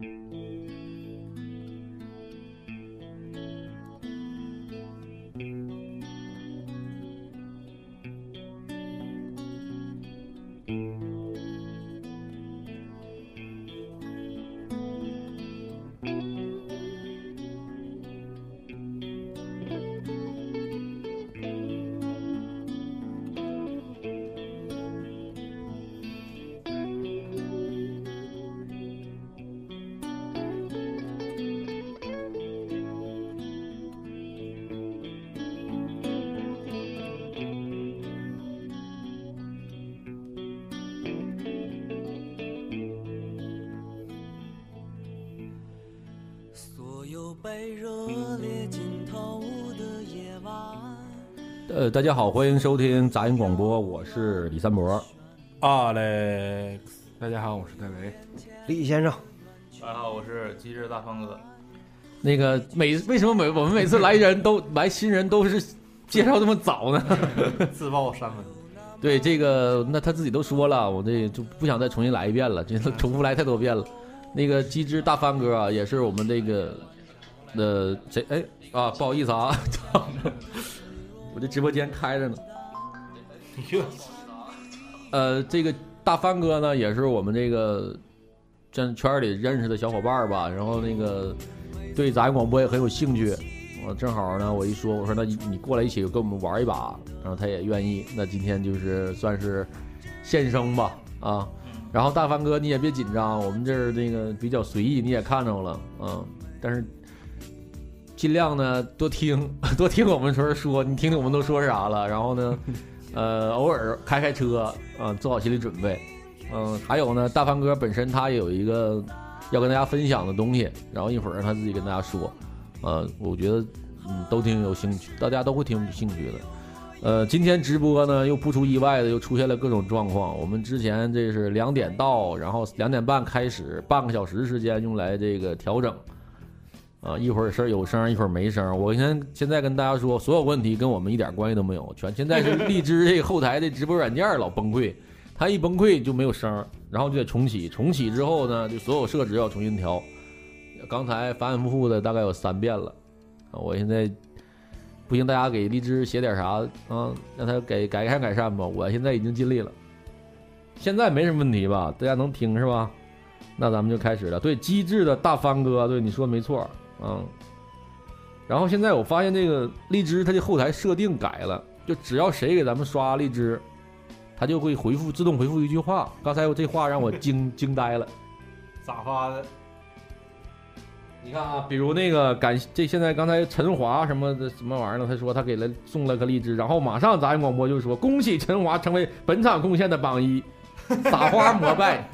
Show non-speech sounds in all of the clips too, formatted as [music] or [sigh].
所呃，大家好，欢迎收听杂音广播，我是李三博。Alex，大家好，我是戴维。李先生，大家好，我是机智大方哥。那个每为什么每我们每次来人都来新人都是介绍这么早呢？[laughs] 自报三分。[laughs] 对这个，那他自己都说了，我这就不想再重新来一遍了，这重复来太多遍了。那个机智大帆哥啊，也是我们这个呃谁哎啊，不好意思啊，我这直播间开着呢。[laughs] 呃，这个大帆哥呢，也是我们这个圈圈里认识的小伙伴吧，然后那个对杂音广播也很有兴趣。我正好呢，我一说，我说那你你过来一起跟我们玩一把，然后他也愿意。那今天就是算是献声吧，啊。然后大帆哥你也别紧张，我们这儿那个比较随意，你也看着了，嗯，但是尽量呢多听 [laughs] 多听我们说说，你听听我们都说啥了，然后呢，[laughs] 呃，偶尔开开车啊、做好心理准备，嗯，还有呢，大帆哥本身他也有一个要跟大家分享的东西，然后一会儿他自己跟大家说，呃，我觉得嗯都挺有兴趣，大家都会挺有兴趣的。呃，今天直播呢，又不出意外的又出现了各种状况。我们之前这是两点到，然后两点半开始，半个小时时间用来这个调整。啊，一会儿声有声，一会儿没声。我先现在跟大家说，所有问题跟我们一点关系都没有，全现在是 [laughs] 荔枝这个后台的直播软件老崩溃，它一崩溃就没有声，然后就得重启。重启之后呢，就所有设置要重新调。刚才反反复复的大概有三遍了，啊，我现在不行，大家给荔枝写点啥啊，让他给改善改善吧。我现在已经尽力了，现在没什么问题吧？大家能听是吧？那咱们就开始了。对，机智的大帆哥，对你说的没错，嗯。然后现在我发现这个荔枝它的后台设定改了，就只要谁给咱们刷荔枝，它就会回复自动回复一句话。刚才我这话让我惊 [laughs] 惊呆了。咋发的？你看啊，比如那个感这现在刚才陈华什么的什么玩意儿呢？他说他给了送了个荔枝，然后马上杂音广播就说恭喜陈华成为本场贡献的榜一，[laughs] 撒花膜拜。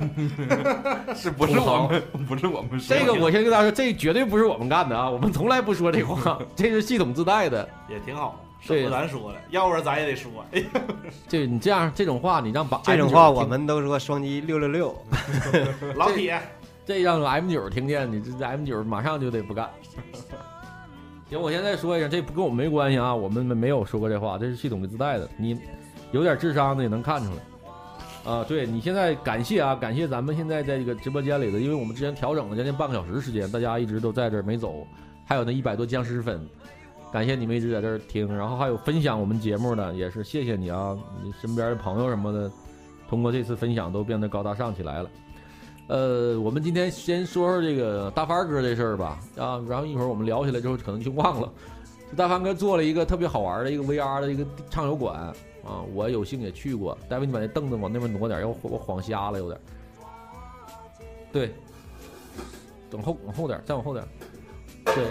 [laughs] 是不是我们？不是我们说的。这个我先跟大家说，这绝对不是我们干的啊，我们从来不说这话，[laughs] 这是系统自带的。也挺好，对省得咱说了，要不然咱也得说。哎呀，就你这样这种话，你让把这种 M9 听话我们都说双击六六六，老铁，这让 M 九听见，你这 M 九马上就得不干。行，我现在说一下，这不跟我们没关系啊，我们没有说过这话，这是系统给自带的。你有点智商的也能看出来。啊，对你现在感谢啊，感谢咱们现在在这个直播间里的，因为我们之前调整了将近半个小时时间，大家一直都在这儿没走，还有那一百多僵尸粉，感谢你们一直在这儿听，然后还有分享我们节目的，也是谢谢你啊，你身边的朋友什么的，通过这次分享都变得高大上起来了。呃，我们今天先说说这个大帆哥这事儿吧，啊，然后一会儿我们聊起来之后可能就忘了。这大帆哥做了一个特别好玩的一个 VR 的一个畅游馆啊，我有幸也去过。戴维，你把那凳子往那边挪点，要我我晃瞎了有点。对，等后往后点，再往后点。对，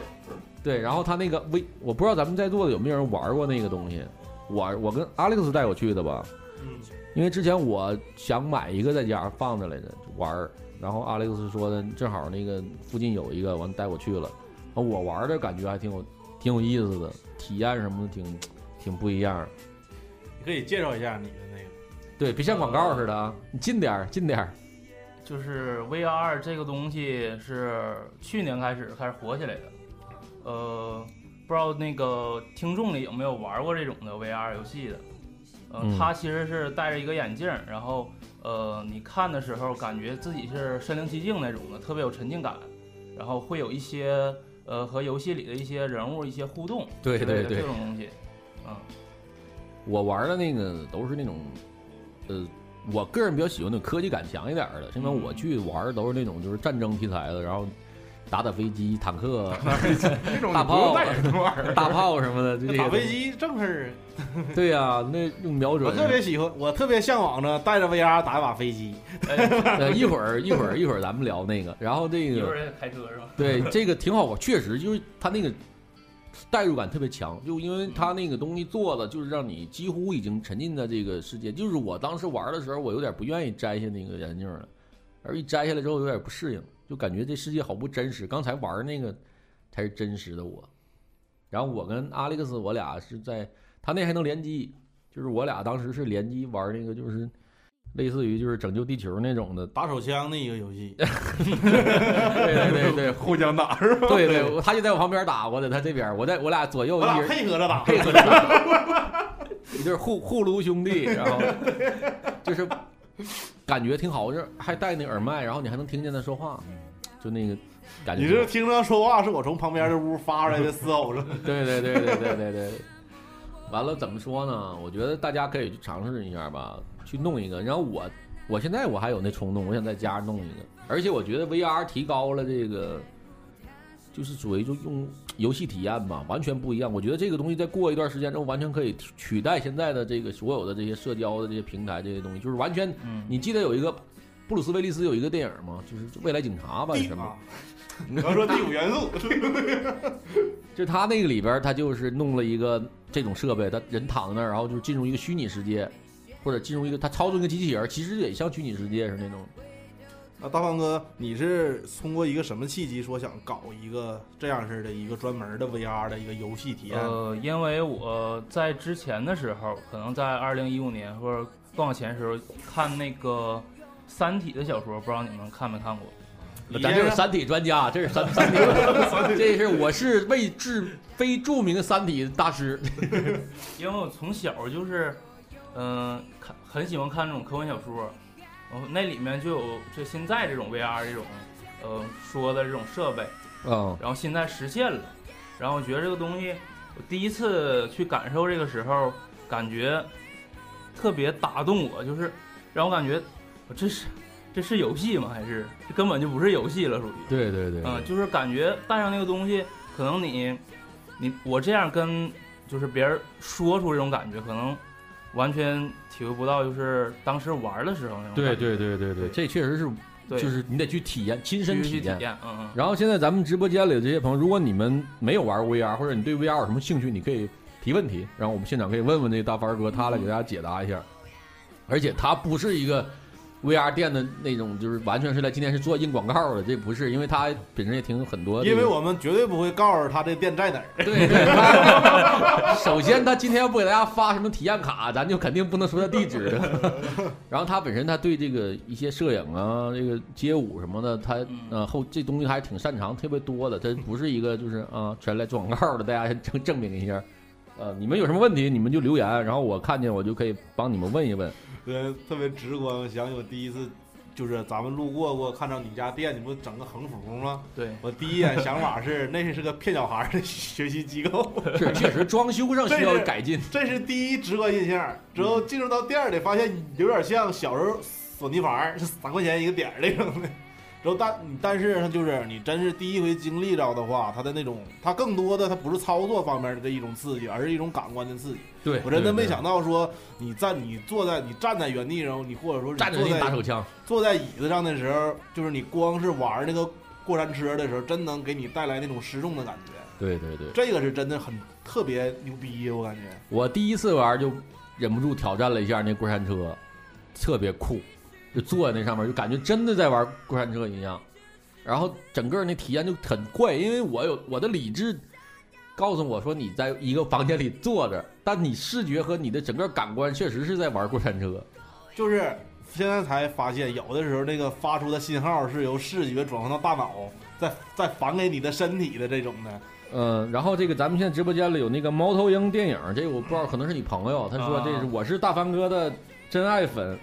对，然后他那个 V，我不知道咱们在座的有没有人玩过那个东西。我我跟 Alex 带我去的吧，嗯，因为之前我想买一个在家放着来着玩儿，然后 Alex 说的正好那个附近有一个，完带我去了，啊我玩的感觉还挺有挺有意思的，体验什么的挺挺不一样。你可以介绍一下你的那个。对，别像广告似的啊，你近点儿近点儿。就是 VR 这个东西是去年开始开始火起来的，呃，不知道那个听众里有没有玩过这种的 VR 游戏的？呃嗯，它其实是戴着一个眼镜儿，然后呃，你看的时候感觉自己是身临其境那种的，特别有沉浸感，然后会有一些呃和游戏里的一些人物一些互动对之类的对对这种东西，嗯，我玩的那个都是那种，呃，我个人比较喜欢那种科技感强一点的，是因为嗯我去玩都是那种就是战争题材的，然后打打飞机、坦克、[laughs] 大炮。大炮什么的，这些打。飞机正事儿。[laughs] 对呀、那用瞄准。我特别喜欢，我特别向往着带着 VR 打一把飞机。呃，一会儿一会儿一会儿咱们聊那个，然后这个一会儿开车是吧？对这个挺好玩，确实就是它那个代入感特别强，就因为他那个东西做的就是让你几乎已经沉浸在这个世界。就是我当时玩的时候，我有点不愿意摘下那个眼镜了，而一摘下来之后有点不适应，就感觉这世界好不真实。刚才玩那个才是真实的我。然后我跟阿历克斯，我俩是在他那还能联机，就是我俩当时是联机玩那个，就是类似于就是拯救地球那种的。打手枪的一个游戏，对对对对，[laughs] 互相打是吧？对对，他就在我旁边打，我在他这边，我在我俩左右我俩一人配合着打。配合着打，一 [laughs] 对互互撸兄弟，然后 [laughs] 就是感觉挺好，就是还戴那耳麦，然后你还能听见他说话，就那个感觉。你是听着说话，是我从旁边的屋发出来的嘶吼声。对对对对对对对。完了怎么说呢？我觉得大家可以去尝试一下吧，去弄一个。然后我我现在我还有那冲动，我想在家弄一个。而且我觉得 VR 提高了这个，就是属于就用游戏体验吧，完全不一样。我觉得这个东西再过一段时间之后，完全可以取代现在的这个所有的这些社交的这些平台这些东西，就是完全。嗯，你记得有一个布鲁斯威利斯有一个电影吗？就是《未来警察》吧，是什么？[laughs] 啊，你要说第五元素，[laughs] 就他那个里边，他就是弄了一个这种设备，他人躺在那儿，然后就进入一个虚拟世界，或者进入一个他操纵一个机器人儿，其实也像虚拟世界是那种。啊，大胖哥，你是通过一个什么契机说想搞一个这样式的一个专门的 VR 的一个游戏体验？呃，因为我在之前的时候，可能在二零一五年或者更往前的时候看那个《三体》的小说，不知道你们看没看过？咱这是三体专家，这是三三体，[laughs] 这是我是未知非著名的三体大师。[laughs] 因为我从小就是，嗯、看很喜欢看那种科幻小说，然后那里面就有就现在这种 VR 这种，呃说的这种设备，嗯然后现在实现了，然后我觉得这个东西，我第一次去感受这个时候，感觉特别打动我，就是让我感觉，我这是这是游戏吗？还是？这根本就不是游戏了，属于。对对对，嗯，就是感觉带上那个东西，可能你，你我这样跟就是别人说出这种感觉，可能完全体会不到，就是当时玩的时候那种对。对对对对，这确实是，对，就是你得去体验，亲身体验。去体验，嗯嗯。然后现在咱们直播间里的这些朋友，如果你们没有玩 VR，或者你对 VR 有什么兴趣，你可以提问题，然后我们现场可以问问那个大凡哥，他来给大家解答一下。而且他不是一个 VR 店的那种，就是完全是来今天是做硬广告的，这不是，因为他本身也挺很多、这个。因为我们绝对不会告诉他这店在哪儿。对对，[laughs] 首先他今天要不给大家发什么体验卡，咱就肯定不能说他地址。[laughs] 然后他本身他对这个一些摄影啊、这个街舞什么的，他嗯呃后这东西还挺擅长，特别多的。他不是一个就是啊全来做广告的，大家证证明一下。呃，你们有什么问题，你们就留言，然后我看见我就可以帮你们问一问。对，特别直观。我想起我第一次，就是咱们路过过，看到你家店，你不整个横幅吗？对，我第一眼想法是，那是个骗小孩的学习机构，是，确实装修上需要改进。这是第一直观印象。之后进入到店里，发现有点像小时候索尼牌，是三块钱一个点儿那种的。然后但但是它就是你真是第一回经历着的话，它的那种，它更多的它不是操作方面的这一种刺激，而是一种感官的刺激。对，我真的没想到说你站你坐在你站在原地上，你或者说你站着给你打手枪。坐在椅子上的时候，就是你光是玩那个过山车的时候，真能给你带来那种失重的感觉。对对对，这个是真的很特别牛逼，我感觉。我第一次玩就忍不住挑战了一下那过山车，特别酷，就坐在那上面，就感觉真的在玩过山车一样。然后整个那体验就很怪，因为我有我的理智告诉我说你在一个房间里坐着，但你视觉和你的整个感官确实是在玩过山车。就是现在才发现，有的时候那个发出的信号是由视觉转换到大脑，再再返给你的身体的这种的。嗯，然后这个咱们现在直播间里有那个猫头鹰电影，这个我不知道，可能是你朋友，他说啊这是我是大凡哥的真爱粉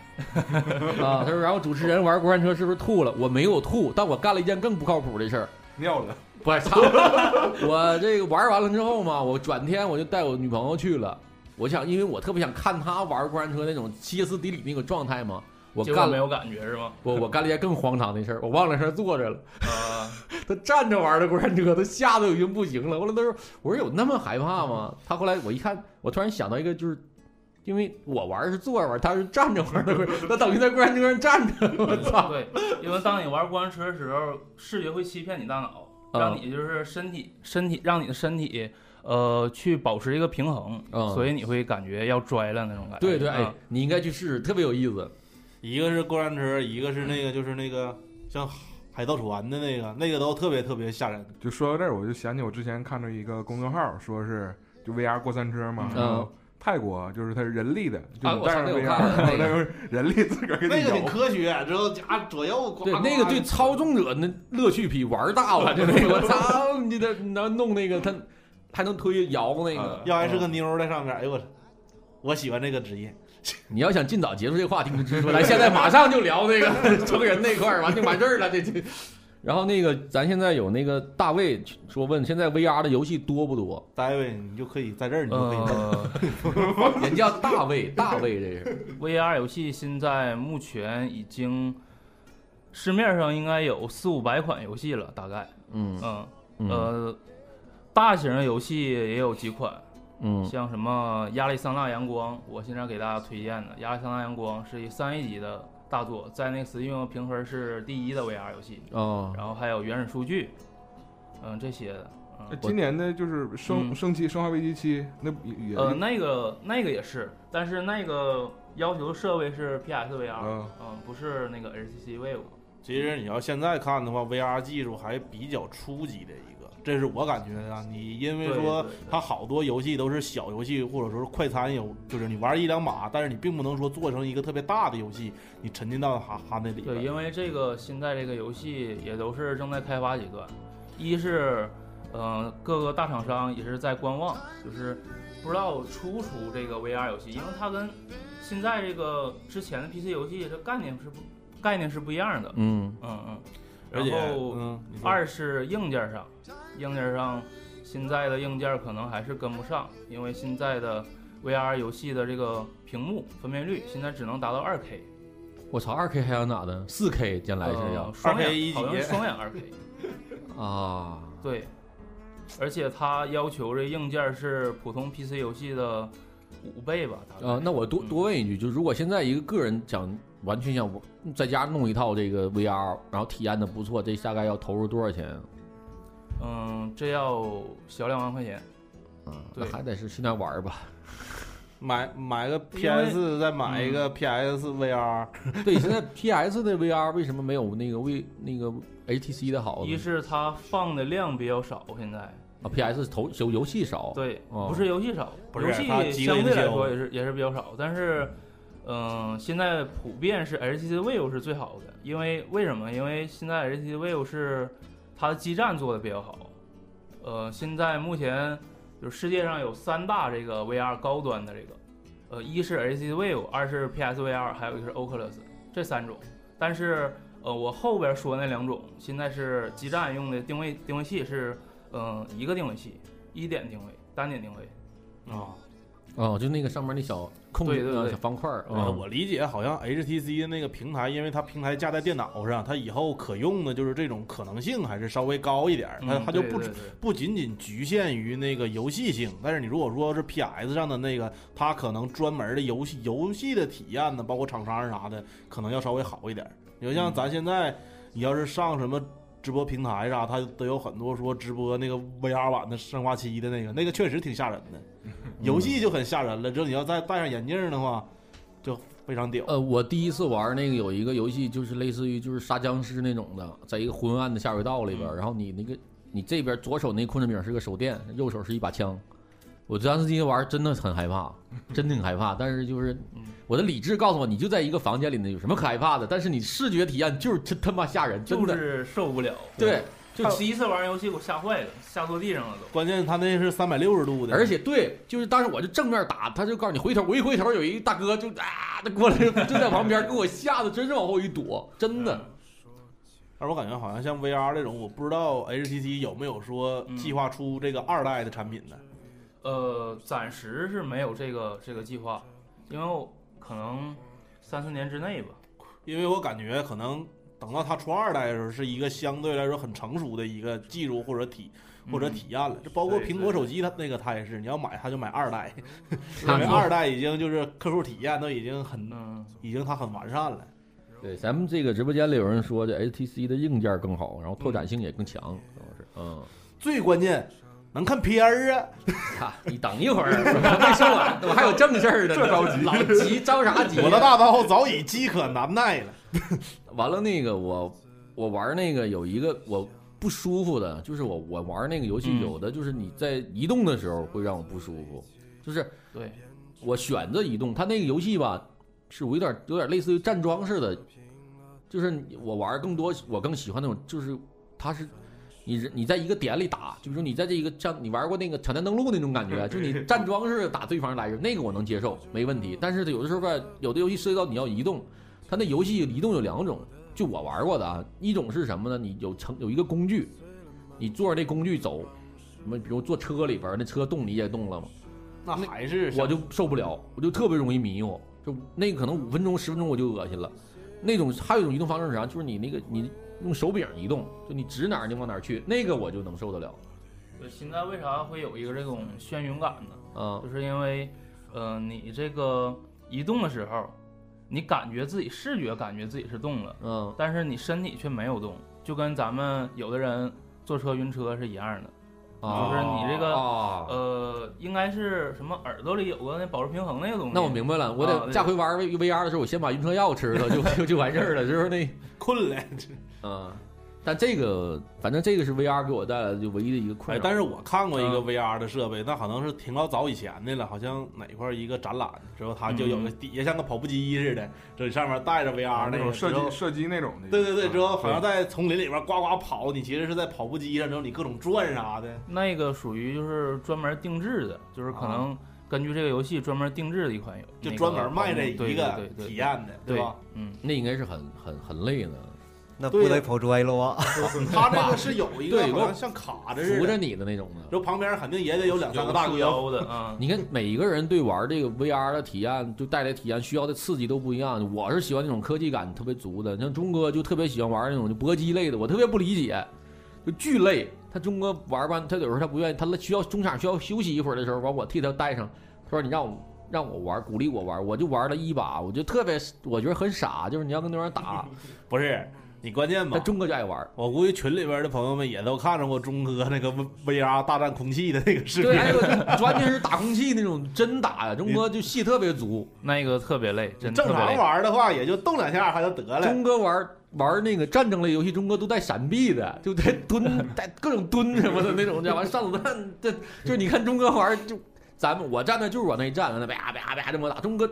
啊，他说然后主持人玩过山车是不是吐了？我没有吐，但我干了一件更不靠谱的事儿。尿了，不是，操！[laughs] 我这个玩完了之后嘛，我转天我就带我女朋友去了。我想，因为我特别想看她玩过山车那种歇斯底里那个状态嘛。我干了，结果没有感觉是吗？我我干了一件更荒唐的事儿，我忘了是坐着了。啊，他站着玩的过山车，他吓得已经不行了。后来他说：“我说有那么害怕吗？”他后来我一看，我突然想到一个，就是因为我玩是坐着玩，他是站着玩的过山，[laughs] 他等于在过山车上站着。我操！对，因为当你玩过山车的时候，视觉会欺骗你大脑，啊让你就是身体身体让你的身体呃去保持一个平衡，嗯所以你会感觉要拽了那种感觉。对对，哎啊，你应该去试试，特别有意思。一个是过山车，一个是那个就是那个像海盗船的那个，那个都特别特别吓人。就说到这儿，我就想起我之前看到一个公众号，说是就 VR 过山车嘛，嗯然后泰国就是它是人力的，就啊你带上我操那个那个 [laughs] 人力自个儿给你那个挺。科学，之后加左右，呱对，那个对操纵者那乐趣比玩大了，就那个我操，你得你要弄那个，他还能推摇那个啊。要还是个妞在上面，哎呦我操，我喜欢这个职业。[laughs] 你要想尽早结束这个话题，你就直说来，现在马上就聊那个成人那块儿，完就完事儿了。这这，然后那个咱现在有那个大卫说问，现在 VR 的游戏多不多？大卫，你就可以在这儿，你就可以问。呃 [laughs] 人叫大卫，[laughs] 大卫这是。，VR 游戏现在目前已经市面上应该有四五百款游戏了，大概，嗯嗯嗯呃，大型的游戏也有几款，嗯像什么《亚利桑那阳光》，我现在给大家推荐的《亚利桑那阳光》是一三 A 级的大作，在那个 Steam 评分是第一的 VR 游戏。哦然后还有原始数据，嗯，这些的，嗯，今年的就是生嗯生七、生化危机七，那也也呃，那个那个也是，但是那个要求设备是 PSVR，啊嗯，不是那个 HTC Vive。其实你要现在看的话，VR 技术还比较初级的这是我感觉的啊。你因为说它好多游戏都是小游戏，或者说是快餐游，就是你玩一两把，但是你并不能说做成一个特别大的游戏，你沉浸到它它那里。对，因为这个现在这个游戏也都是正在开发阶段，一是，呃，各个大厂商也是在观望，就是不知道出不出这个 VR 游戏，因为它跟现在这个之前的 PC 游戏这概念是不概念是不一样的。嗯嗯嗯。然后嗯，二是硬件上，硬件上现在的硬件可能还是跟不上，因为现在的 VR 游戏的这个屏幕分辨率现在只能达到二 K，我操，二 K 还想咋的？四 K 将来是要呃、双 2K 一眼，好像级是双眼二 K，[laughs] [laughs] 啊。对，而且它要求这硬件是普通 PC 游戏的五倍吧，啊，那我多嗯多问一句，就是如果现在一个个人想完全想在家弄一套这个 VR，然后体验的不错，这大概要投入多少钱？嗯，这要小两万块钱。嗯，那对还得是现在玩吧。买买个 PS，再买一个 PS VR，[laughs] 对，现在 PS 的 VR 为什么没有那个为那个 HTC 的好？一是它放的量比较少，现在啊，PS 投游游戏少，对，哦不是游戏少，不是游戏相对来说也是也是比较少，但是，嗯、现在普遍是 HTC Vive 是最好的，因为为什么？因为现在 HTC Vive 是它的基站做的比较好，呃，现在目前就是世界上有三大这个 VR 高端的这个，呃，一是 HTC Vive，二是 PSVR，还有一个是 Oculus 这三种，但是呃，我后边说那两种现在是基站用的定位定位器是。嗯，一个定位器，一点定位，单点定位。啊，哦，就那个上面那小控制呃对对对。小方块儿我理解好像 HTC 的那个平台，因为它平台架在电脑上，它以后可用的就是这种可能性还是稍微高一点儿，它嗯它就不不仅仅局限于那个游戏性，但是你如果说是 PS 上的那个，它可能专门的游戏游戏的体验呢，包括厂商啥的，可能要稍微好一点儿。你就像咱现在，你要是上什么直播平台啥，它都有很多说直播那个 VR 版的生化七的那个，那个确实挺吓人的，游戏就很吓人了。之后你要再戴上眼镜的话，就非常屌。呃，我第一次玩那个有一个游戏，就是类似于就是杀僵尸那种的，在一个昏暗的下水道里边，嗯然后你那个你这边左手那控制柄是个手电，右手是一把枪。我当时第一次玩真的很害怕，真的很害怕。但是就是嗯我的理智告诉我，你就在一个房间里呢，有什么可害怕的？但是你视觉体验就是真他妈吓人，真的。就是受不了。对，就第一次玩游戏给我吓坏了，吓坐地上了都。关键他那是三百六十度的，而且对，就是当时我就正面打，他就告诉你回头，我一回头有一大哥就啊，他过来就就在旁边，给我吓得真是往后一躲，真的。但是我感觉好像像 VR 这种，我不知道 HTC 有没有说嗯计划出这个二代的产品呢？呃，暂时是没有这个这个计划，因为我可能三四年之内吧。因为我感觉可能等到它出二代的时候，是一个相对来说很成熟的一个技术或者体或者体验了。这包括苹果手机，它那个它也是，你要买它就买二代，[laughs] 因他为二代已经就是客户体验都已经很嗯，已经它很完善了。对，咱们这个直播间里有人说这 HTC 的硬件更好，然后拓展性也更强，主要是，嗯，最关键能看片儿啊！哈，[laughs] 你等一会儿，我没说完，我还有正事儿呢，这着急老急，着啥急？我的大刀早已饥渴难耐了。[laughs] 完了，那个我我玩那个有一个我不舒服的，就是我我玩那个游戏嗯有的就是你在移动的时候会让我不舒服，就是对，我选择移动，它那个游戏吧是我有点有点类似于站桩似的，就是我玩更多我更喜欢那种就是它是。你人你在一个点里打，就是说你在这一个像你玩过那个抢滩登陆那种感觉，就你站桩似的打对方来着，那个我能接受，没问题。但是有的时候吧，有的游戏涉及到你要移动，它那游戏移动有两种，就我玩过的啊，一种是什么呢？你有成有一个工具，你坐着那工具走，什么比如坐车里边，那车动你也动了嘛，那还是我就受不了，我就特别容易迷糊，就那个可能五分钟十分钟我就恶心了。那种还有一种移动方式是啥？就是你那个你用手柄移动，就你指哪儿你往哪儿去，那个我就能受得了。就，现在为啥会有一个这种眩晕感呢？啊、就是因为，呃，你这个移动的时候，你感觉自己视觉感觉自己是动了，嗯但是你身体却没有动，就跟咱们有的人坐车晕车是一样的。啊，就是你这个啊，呃，应该是什么耳朵里有个那保持平衡那个东西。那我明白了，我啊得下回玩 V VR 的时候，我先把晕车药吃了，就就 [laughs] 就完事儿了，就是那。困了。嗯，但这个反正这个是 VR 给我带来的就唯一的一个困哎，但是我看过一个嗯 VR 的设备，那可能是挺老早以前的了，好像哪块儿一个展览之后，它就有个嗯底下像个跑步机似的，这上面带着 VR 那那种射击射击那种的。对对对，之后啊好像在丛林里边呱呱跑，你其实是在跑步机上，之后你各种转啥的。那个属于就是专门定制的，就是可能根据这个游戏专门定制的一款游，就专门卖这一个体验的，对吧？？嗯，那应该是很很很累的，那不得跑拽了啊！[laughs] 他这个是有一个对有像像卡着似的，扶着你的那种的。然后旁边肯定也得有两三个大哥。腰的啊，你看每一个人对玩这个 VR 的体验，就带来体验需要的刺激都不一样。我是喜欢那种科技感特别足的，像钟哥就特别喜欢玩那种就搏击类的，我特别不理解，就巨累。他钟哥玩吧，他有时候他不愿意，他需要中场需要休息一会儿的时候，完我替他带上，他说你让我让我玩，鼓励我玩，我就玩了一把，我就特别我觉得很傻，就是你要跟对方打，不是 [laughs] 你关键吧但？钟哥就爱玩。我估计群里边的朋友们也都看着过钟哥那个 VR 大战空气的那个视频对，。还有就完全是打空气那种真打呀，钟哥就戏特别足。那个特别累，真正常。玩的话，也就动两下他就得了。钟哥玩玩那个战争类游戏，钟哥都带闪避的，就带蹲，[laughs] 带各种蹲什么的那种，这完上子弹，这就是你看钟哥玩就咱们我站那就是往那一站，那啪啪啪这么打，钟哥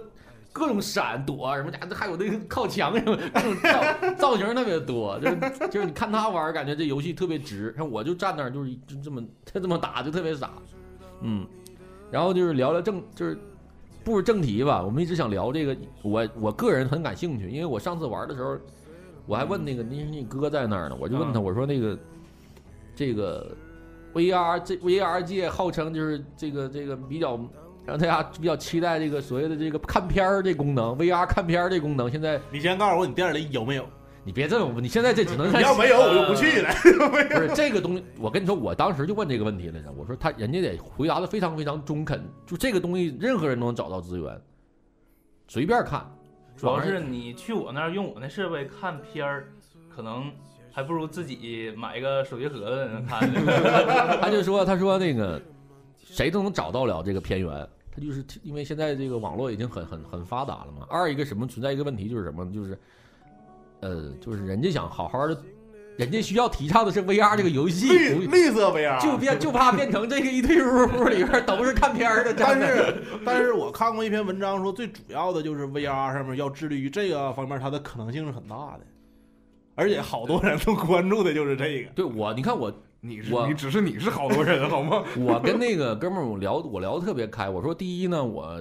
各种闪躲什么家伙，还有那个靠墙什么 [laughs] 各种造造型特别多，就是就是你看他玩，感觉这游戏特别直，像我就站那儿就是就这么他这么打就特别傻，嗯，然后就是聊聊正就是。步入正题吧，我们一直想聊这个，我我个人很感兴趣，因为我上次玩的时候，我还问那个你你哥在那儿呢，我就问他，嗯我说那个这个 VR 这 VR 界号称就是这个这个比较让大家比较期待这个所谓的这个看片儿这功能，VR 看片儿这功能，现在你先告诉我你店里有没有？你别这么问，你现在这只能你要没有，我就不去了。不是这个东西，我跟你说，我当时就问这个问题来着。我说他人家得回答的非常非常中肯，就这个东西任何人都能找到资源，随便看。主要是你去我那儿用我那设备看片儿，可能还不如自己买一个手机盒子在那看呢。[laughs] 他就说，他说那个谁都能找到了这个片源，他就是因为现在这个网络已经很很很发达了嘛。二一个什么存在一个问题就是什么呢，就是呃，就是人家想好好的，人家需要提倡的是 VR 这个游戏，绿绿色 VR，就变就怕变成这个一堆屋屋里边都是看片儿的，但是，但是我看过一篇文章说，最主要的就是 VR 上面要致力于这个方面，它的可能性是很大的。而且好多人都关注的就是这个。对我，你看我你是我你只是你是好多人好吗？[laughs] 我跟那个哥们儿我聊我聊的特别开，我说第一呢，我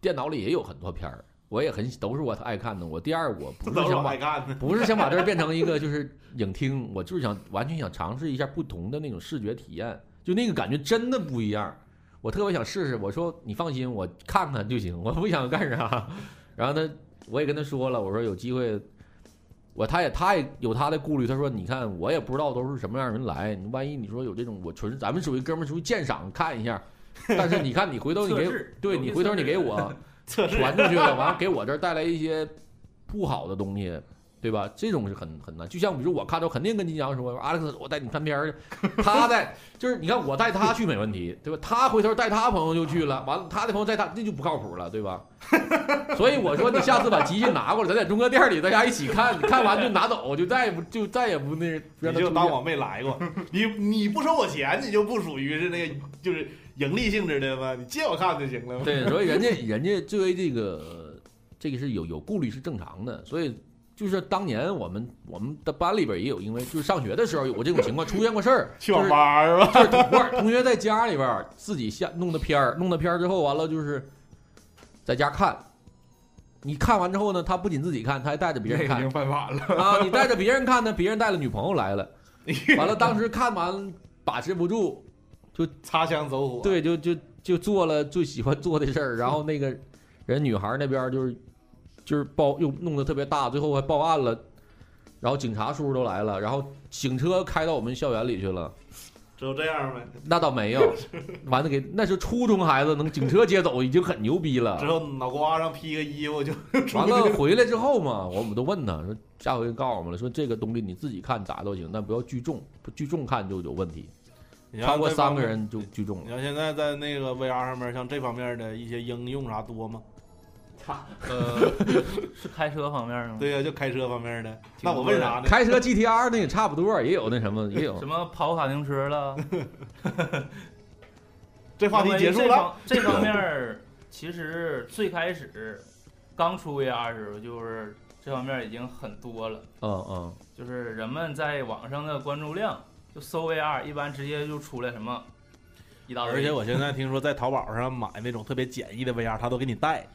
电脑里也有很多片儿，我也很都是我爱看的。我第二，我不是想把爱看。不是想把这儿变成一个就是影厅，我就是想完全想尝试一下不同的那种视觉体验，就那个感觉真的不一样。我特别想试试，我说你放心，我看看就行，我不想干啥。[laughs] 然后他我也跟他说了，我说有机会，我他也他也有他的顾虑，他说你看我也不知道都是什么样人来，你万一你说有这种我纯咱们属于哥们儿属于鉴赏看一下，但是你看你回头你给 [laughs] 对你回头你给我。[laughs] 传出去了，完了给我这儿带来一些不好的东西，对吧？这种是很很难。就像比如我看到，肯定跟金阳说，Alex，我带你看片儿去。[laughs] 他带就是你看我带他去没问题，对吧？他回头带他朋友就去了，完了他的朋友带他，那就不靠谱了，对吧？所以我说你下次把机器拿过来，咱在中哥店里大家一起看，[laughs] 看完就拿走，就再也不就再也不那不让他你就当我没来过。[laughs] 你你不收我钱，你就不属于是那个就是盈利性质的吗？你借我看就行了吗？对，所以人家人家作为这个这个是有有顾虑是正常的，所以就是当年我们我们的班里边也有，因为就是上学的时候有过这种情况 [laughs] 出现过事儿，去网吧是吧？就是同不是同学在家里边自己下弄的片儿，弄的片儿之后完了就是在家看，你看完之后呢，他不仅自己看，他还带着别人看那已经犯法了。啊，你带着别人看呢，别人带了女朋友来了，[laughs] 完了当时看完把持不住，就擦枪走火。，对，就就就做了最喜欢做的事儿，然后那个人女孩那边就是就是报又弄得特别大，最后还报案了，然后警察叔叔都来了，然后警车开到我们校园里去了。只有这样呗。那倒没有，完了给那是初中孩子能警车接走已经很牛逼了之。后脑瓜上披个衣服就完了回来之后嘛，我们都问他说，下回告诉我们了，说这个东西你自己看咋都行，但不要聚众，不聚众看就有问题，超过三个人就聚众了。你看现在在那个 VR 上面，像这方面的一些应用啥多吗？呃，[laughs] 是开车方面的吗？对呀、就开车方面的。那我问啥呢？开车 GTR 那也差不多，也有那什么，也有什。么跑卡丁车了？[laughs] 这话题结束了。这方。这方面儿其实最开始刚出 VR 的时候，就是这方面儿已经很多了。嗯嗯，就是人们在网上的关注量，就搜 VR 一般直接就出来什么一大堆。而且我现在听说在淘宝上买那种特别简易的 VR，他都给你带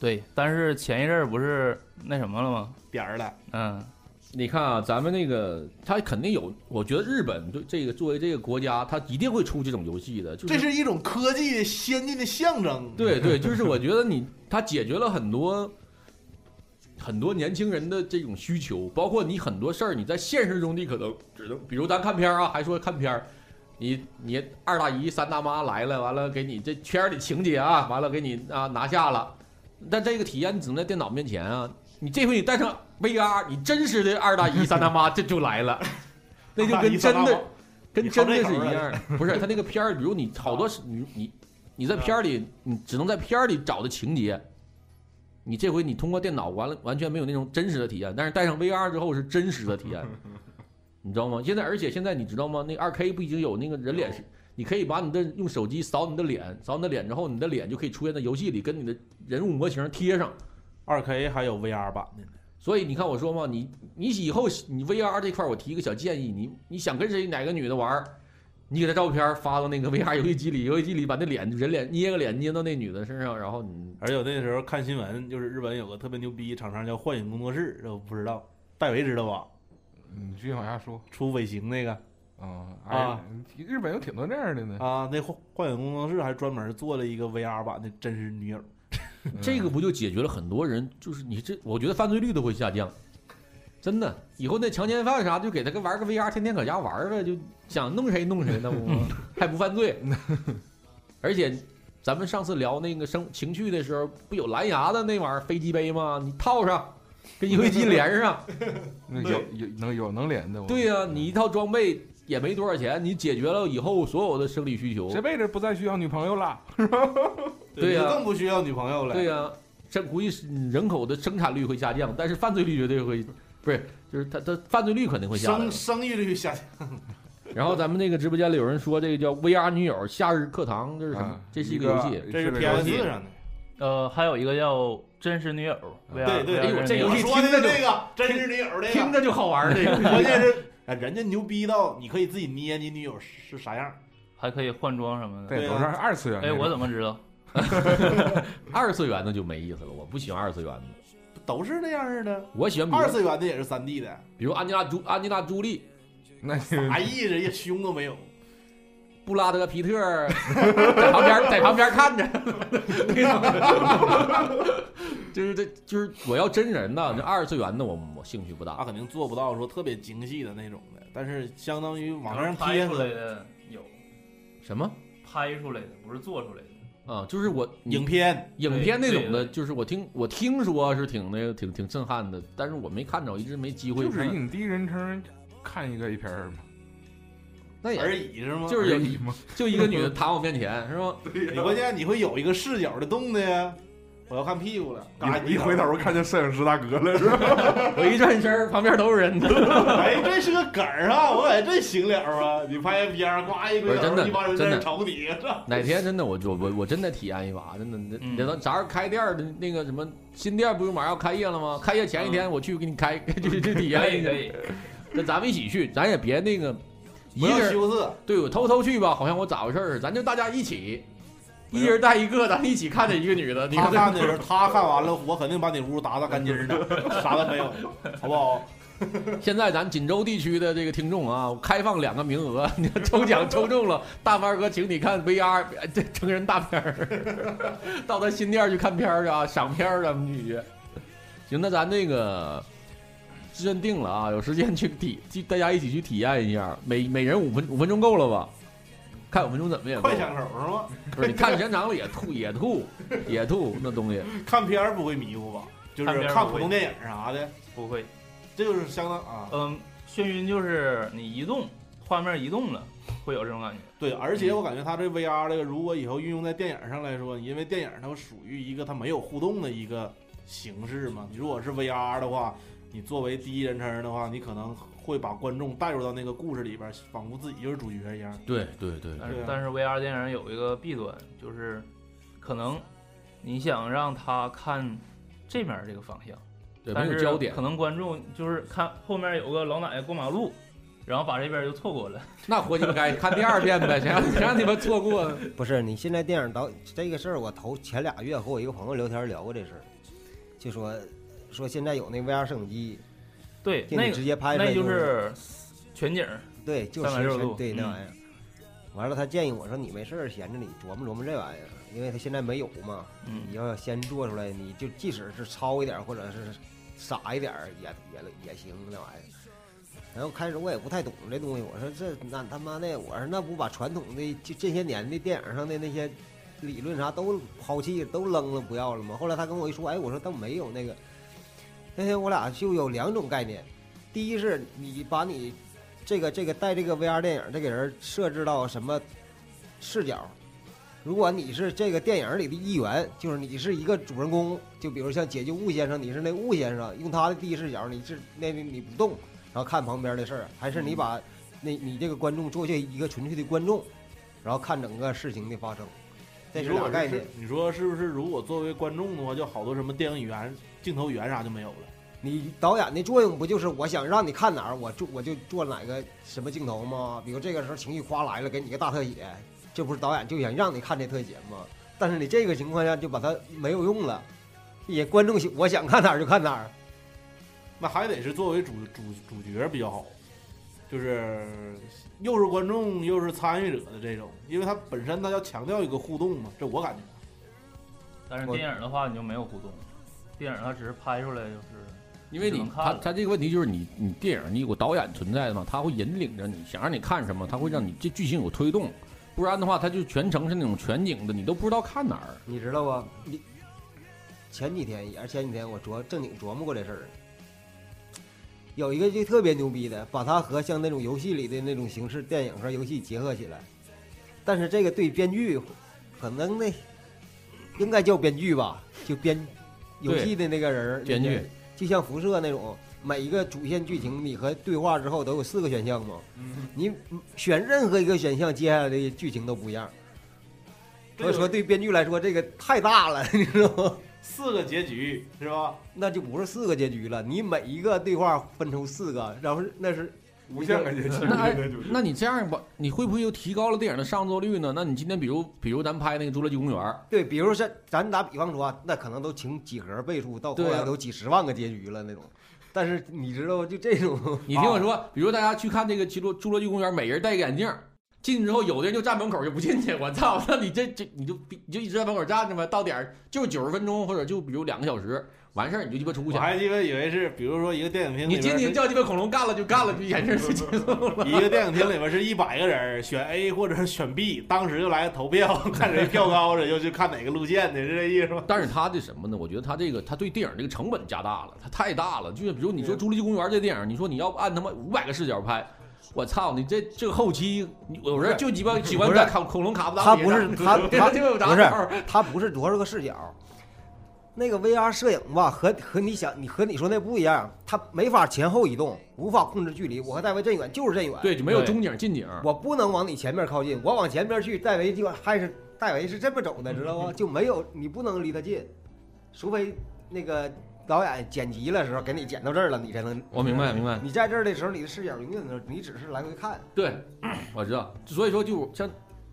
对，但是前一阵儿不是那什么了吗？点儿了。嗯，你看啊，咱们那个他肯定有，我觉得日本对这个作为这个国家，他一定会出这种游戏的，就是这是一种科技的先进的象征。对对，就是我觉得你他解决了很多很多年轻人的这种需求，包括你很多事儿，你在现实中你可能只能，比如咱看片儿啊，还说看片儿，你你二大姨三大妈来了，完了给你这片儿里情节啊，完了给你啊拿下了，但这个体验你只能在电脑面前啊，你这回你带上 VR，你真实的二大姨三大妈这就来了，[laughs] 那就跟真的。跟真的是一样的，[laughs] 不是他那个片儿，比如你好多你你你在片儿里，你只能在片儿里找的情节，你这回你通过电脑完了完全没有那种真实的体验，但是带上 VR 之后是真实的体验，[laughs] 你知道吗？现在而且现在你知道吗？那二 K 不已经有那个人脸是，你可以把你的用手机扫你的脸，扫你的脸之后，你的脸就可以出现在游戏里，跟你的人物模型贴上。二 K 还有 VR 版的呢。所以你看我说嘛，你你以后你 VR 这块我提一个小建议，你你想跟谁哪个女的玩，你给她照片发到那个 VR 游戏机里，游戏机里把那脸人脸捏个脸捏到那女的身上，然后你而且我那时候看新闻，就是日本有个特别牛逼厂商叫幻影工作室，这我不知道，戴维知道吧？你继续往下说出尾行那个啊啊！哎日本有挺多这样的呢。啊，那幻幻影工作室还专门做了一个 VR 版的真实女友。[laughs] 这个不就解决了很多人，就是你这，我觉得犯罪率都会下降，真的。以后那强奸犯啥，就给他个玩个 VR，天天搁家玩呗，就想弄谁弄谁，那不 [laughs] 还不犯罪。而且咱们上次聊那个生情趣的时候，不有蓝牙的那玩意儿飞机杯吗？你套上，跟游戏机连上。那有有能有能连的。我对呀、你一套装备也没多少钱，你解决了以后所有的生理需求。这辈子不再需要女朋友了。[laughs] 对呀你更不需要女朋友了。对呀、这估计是人口的生产率会下降，但是犯罪率绝对会，不是，就是他他犯罪率肯定会下降生。生育率下降。[laughs] 然后咱们那个直播间里有人说这个叫 VR 女友夏日课堂，这是什么？啊这是一个游戏。这是 PS 戏上的，呃，还有一个叫《真实女友》VR，对对，哎呦这游戏我说的听着就这个真实女友这个，听着就好玩儿，这个关键是哎人家牛逼到你可以自己捏你女友是啥样。还可以换装什么的。对，都是二次元那哎，我怎么知道？[laughs] 二次元的就没意思了，我不喜欢二次元的，都是那样式的，我喜欢二次元的也是三 D 的，比如安吉拉朱安吉拉朱莉、那啥意思？人家胸都没有。布拉德皮特在旁边在旁边看着，[laughs] 就是这就是我要真人的，这二次元的我我兴趣不大。他肯定做不到说特别精细的那种的，但是相当于网上拍贴出来的有，什么拍出来的不是做出来的。啊？就是我影片影片那种的，就是我听我听说是挺那个挺挺震撼的，但是我没看着，一直没机会。就是影第一人称看一个 A 片儿嘛，那而也已是吗？就是有而已嘛。就一个女的躺我面前是吗？[laughs] 你关键你会有一个视角的动的呀。我要看屁股了，嘎一一回头看见摄影师大哥了，是吧？[laughs] 我一转身儿，旁边都是人。[laughs] 哎，这是个梗儿啊！我感觉这行了啊！你拍个片儿，呱一回不是真的头，一帮人在真的那瞅你，哪天真的我我我我真的体验一把，真的那嗯那咱啥时候开店儿的那个什么新店不是马上要开业了吗？开业前一天我去给你开，去去体验一下。以可以，那咱们一起去，咱也别那个一个人羞涩，对我偷偷去吧，好像我咋回事儿？咱就大家一起，一人带一个，咱一起看着一个女的。你他看看的时候，他看完了，我肯定把你屋打扫干净的，[laughs] 啥都没有，好不好？[laughs] [laughs] 现在咱锦州地区的这个听众啊，开放两个名额，你看抽奖抽中了，大凡哥请你看 VR 这成人大片儿，到他新店去看片儿去啊，赏片儿咱们去。行，那咱这个时间定了啊，有时间去体，去大家一起去体验一下，每每人五分五分钟够了吧？看五分钟怎么也快，枪手是吗？不是你看时间长了也吐也吐 [laughs] 也吐那东西。看片儿不会迷糊吧？就是看普通电影啥的，不会。这就是相当啊。嗯，眩晕就是你移动，画面移动了，会有这种感觉。对，而且我感觉它这 VR 这个，如果以后运用在电影上来说，因为电影它属于一个它没有互动的一个形式嘛。你如果是 VR 的话，你作为第一人称的话，你可能会把观众带入到那个故事里边，仿佛自己就是主角一样。对对对，但是但是 VR 电影有一个弊端，就是可能你想让他看这面这个方向，对但是没有焦点可。能观众就是看后面有个老奶奶过马路，然后把这边就错过了。[laughs] 那活鸡巴该看第二遍呗，谁让谁让你们错过呢？不是你现在电影导这个事儿，我头前俩月和我一个朋友聊天聊过这事儿，就说说现在有那 VR 摄影机，对，那个直接拍出来那就是全景，对，就是度嗯对那玩意儿。完了，他建议我说：“你没事儿闲着，你琢磨琢磨这玩意儿，因为他现在没有嘛。嗯你要先做出来，你就即使是糙一点儿或者是傻一点儿，也也也行那玩意儿。”然后开始我也不太懂这东西，我说这那他妈的，我说那不把传统的就这些年的电影上的那些理论啥都抛弃都扔了不要了吗？后来他跟我一说，哎，我说倒没有那个。那天我俩就有两种概念，第一是你把你这个这个带这个 VR 电影这个人设置到什么视角？如果你是这个电影里的一员，就是你是一个主人公，就比如像解救雾先生，你是那雾先生，用他的第一视角，你是那那你不动，然后看旁边的事儿，还是你把那你这个观众做下一个纯粹的观众，然后看整个事情的发生，这是俩概念。你说是不是？如果作为观众的话，就好多什么电影员、镜头员啥就没有了。你导演的作用不就是我想让你看哪儿，我做我就做哪个什么镜头吗？比如这个时候情绪夸来了，给你个大特写，这不是导演就想让你看这特写吗？但是你这个情况下就把它没有用了，也观众喜我想看哪儿就看哪儿。那还得是作为主主主角比较好，就是又是观众又是参与者的这种，因为它本身它要强调一个互动嘛，这我感觉。但是电影的话你就没有互动，电影它只是拍出来就是因为你他他这个问题就是你你电影你有个导演存在的嘛，他会引领着你，想让你看什么，他会让你这剧情有推动，不然的话他就全程是那种全景的，你都不知道看哪儿。你知道吧？你前几天也是前几天，我琢正经琢磨过这事儿。有一个就特别牛逼的，把它和像那种游戏里的那种形式，电影和游戏结合起来。但是这个对编剧，可能那应该叫编剧吧，就编游戏的那个人儿，编剧就像辐射那种，每一个主线剧情你和对话之后都有四个选项嘛，你选任何一个选项，接下来的剧情都不一样。所以说对编剧来说这个太大了，[laughs] 你知道吗？四个结局是吧？那就不是四个结局了，你每一个对话分出四个，然后那是无限个结局，那哎那就是那你这样吧，你会不会又提高了电影的上座率呢？那你今天比如比如咱拍那个《侏罗纪公园》，对，比如像咱打比方说啊，那可能都请几何倍数，到后来都几十万个结局了那种。但是你知道，就这种，[laughs] 你听我说，比如大家去看这个《侏罗侏罗纪公园》，每人戴个眼镜，进去之后，有的人就站门口就不进去，我操！那你这这你就你就一直在门口站着呗，到点儿就九十分钟，或者就比如两个小时，完事儿你就鸡巴出去。我还鸡巴以为是，比如说一个电影厅你进去边是叫鸡巴恐龙干了就干了，就眼神就结束了。一个电影厅里面是一百个人，选 A 或者是选 B，当时就来投票，[laughs] 看谁票高，谁就去看哪个路线的，是这意思吗？但是他的什么呢？我觉得他这个他对电影这个成本加大了，他太大了。就是比如你说《侏罗纪公园》这电影，你说你要按他妈五百个视角拍，我操！你这这个后期，你有人就鸡巴喜欢在恐恐龙卡不当他不是他 [laughs] 他就有不是啥招它不是多少个视角。那个 VR 摄影吧，和和你想你和你说那不一样，它没法前后移动，无法控制距离。我和戴维这远就是这远，对，就没有中景近景。我不能往你前面靠近，我往前面去，戴维就还是戴维是这么走的，知道吗？[laughs] 就没有你不能离他近，除非那个导演剪辑的时候给你剪到这儿了，你才能。我明白明白。你在这儿的时候，你的视角永远都是你只是来回看。对，[clears throat] 我知道。所以说，就像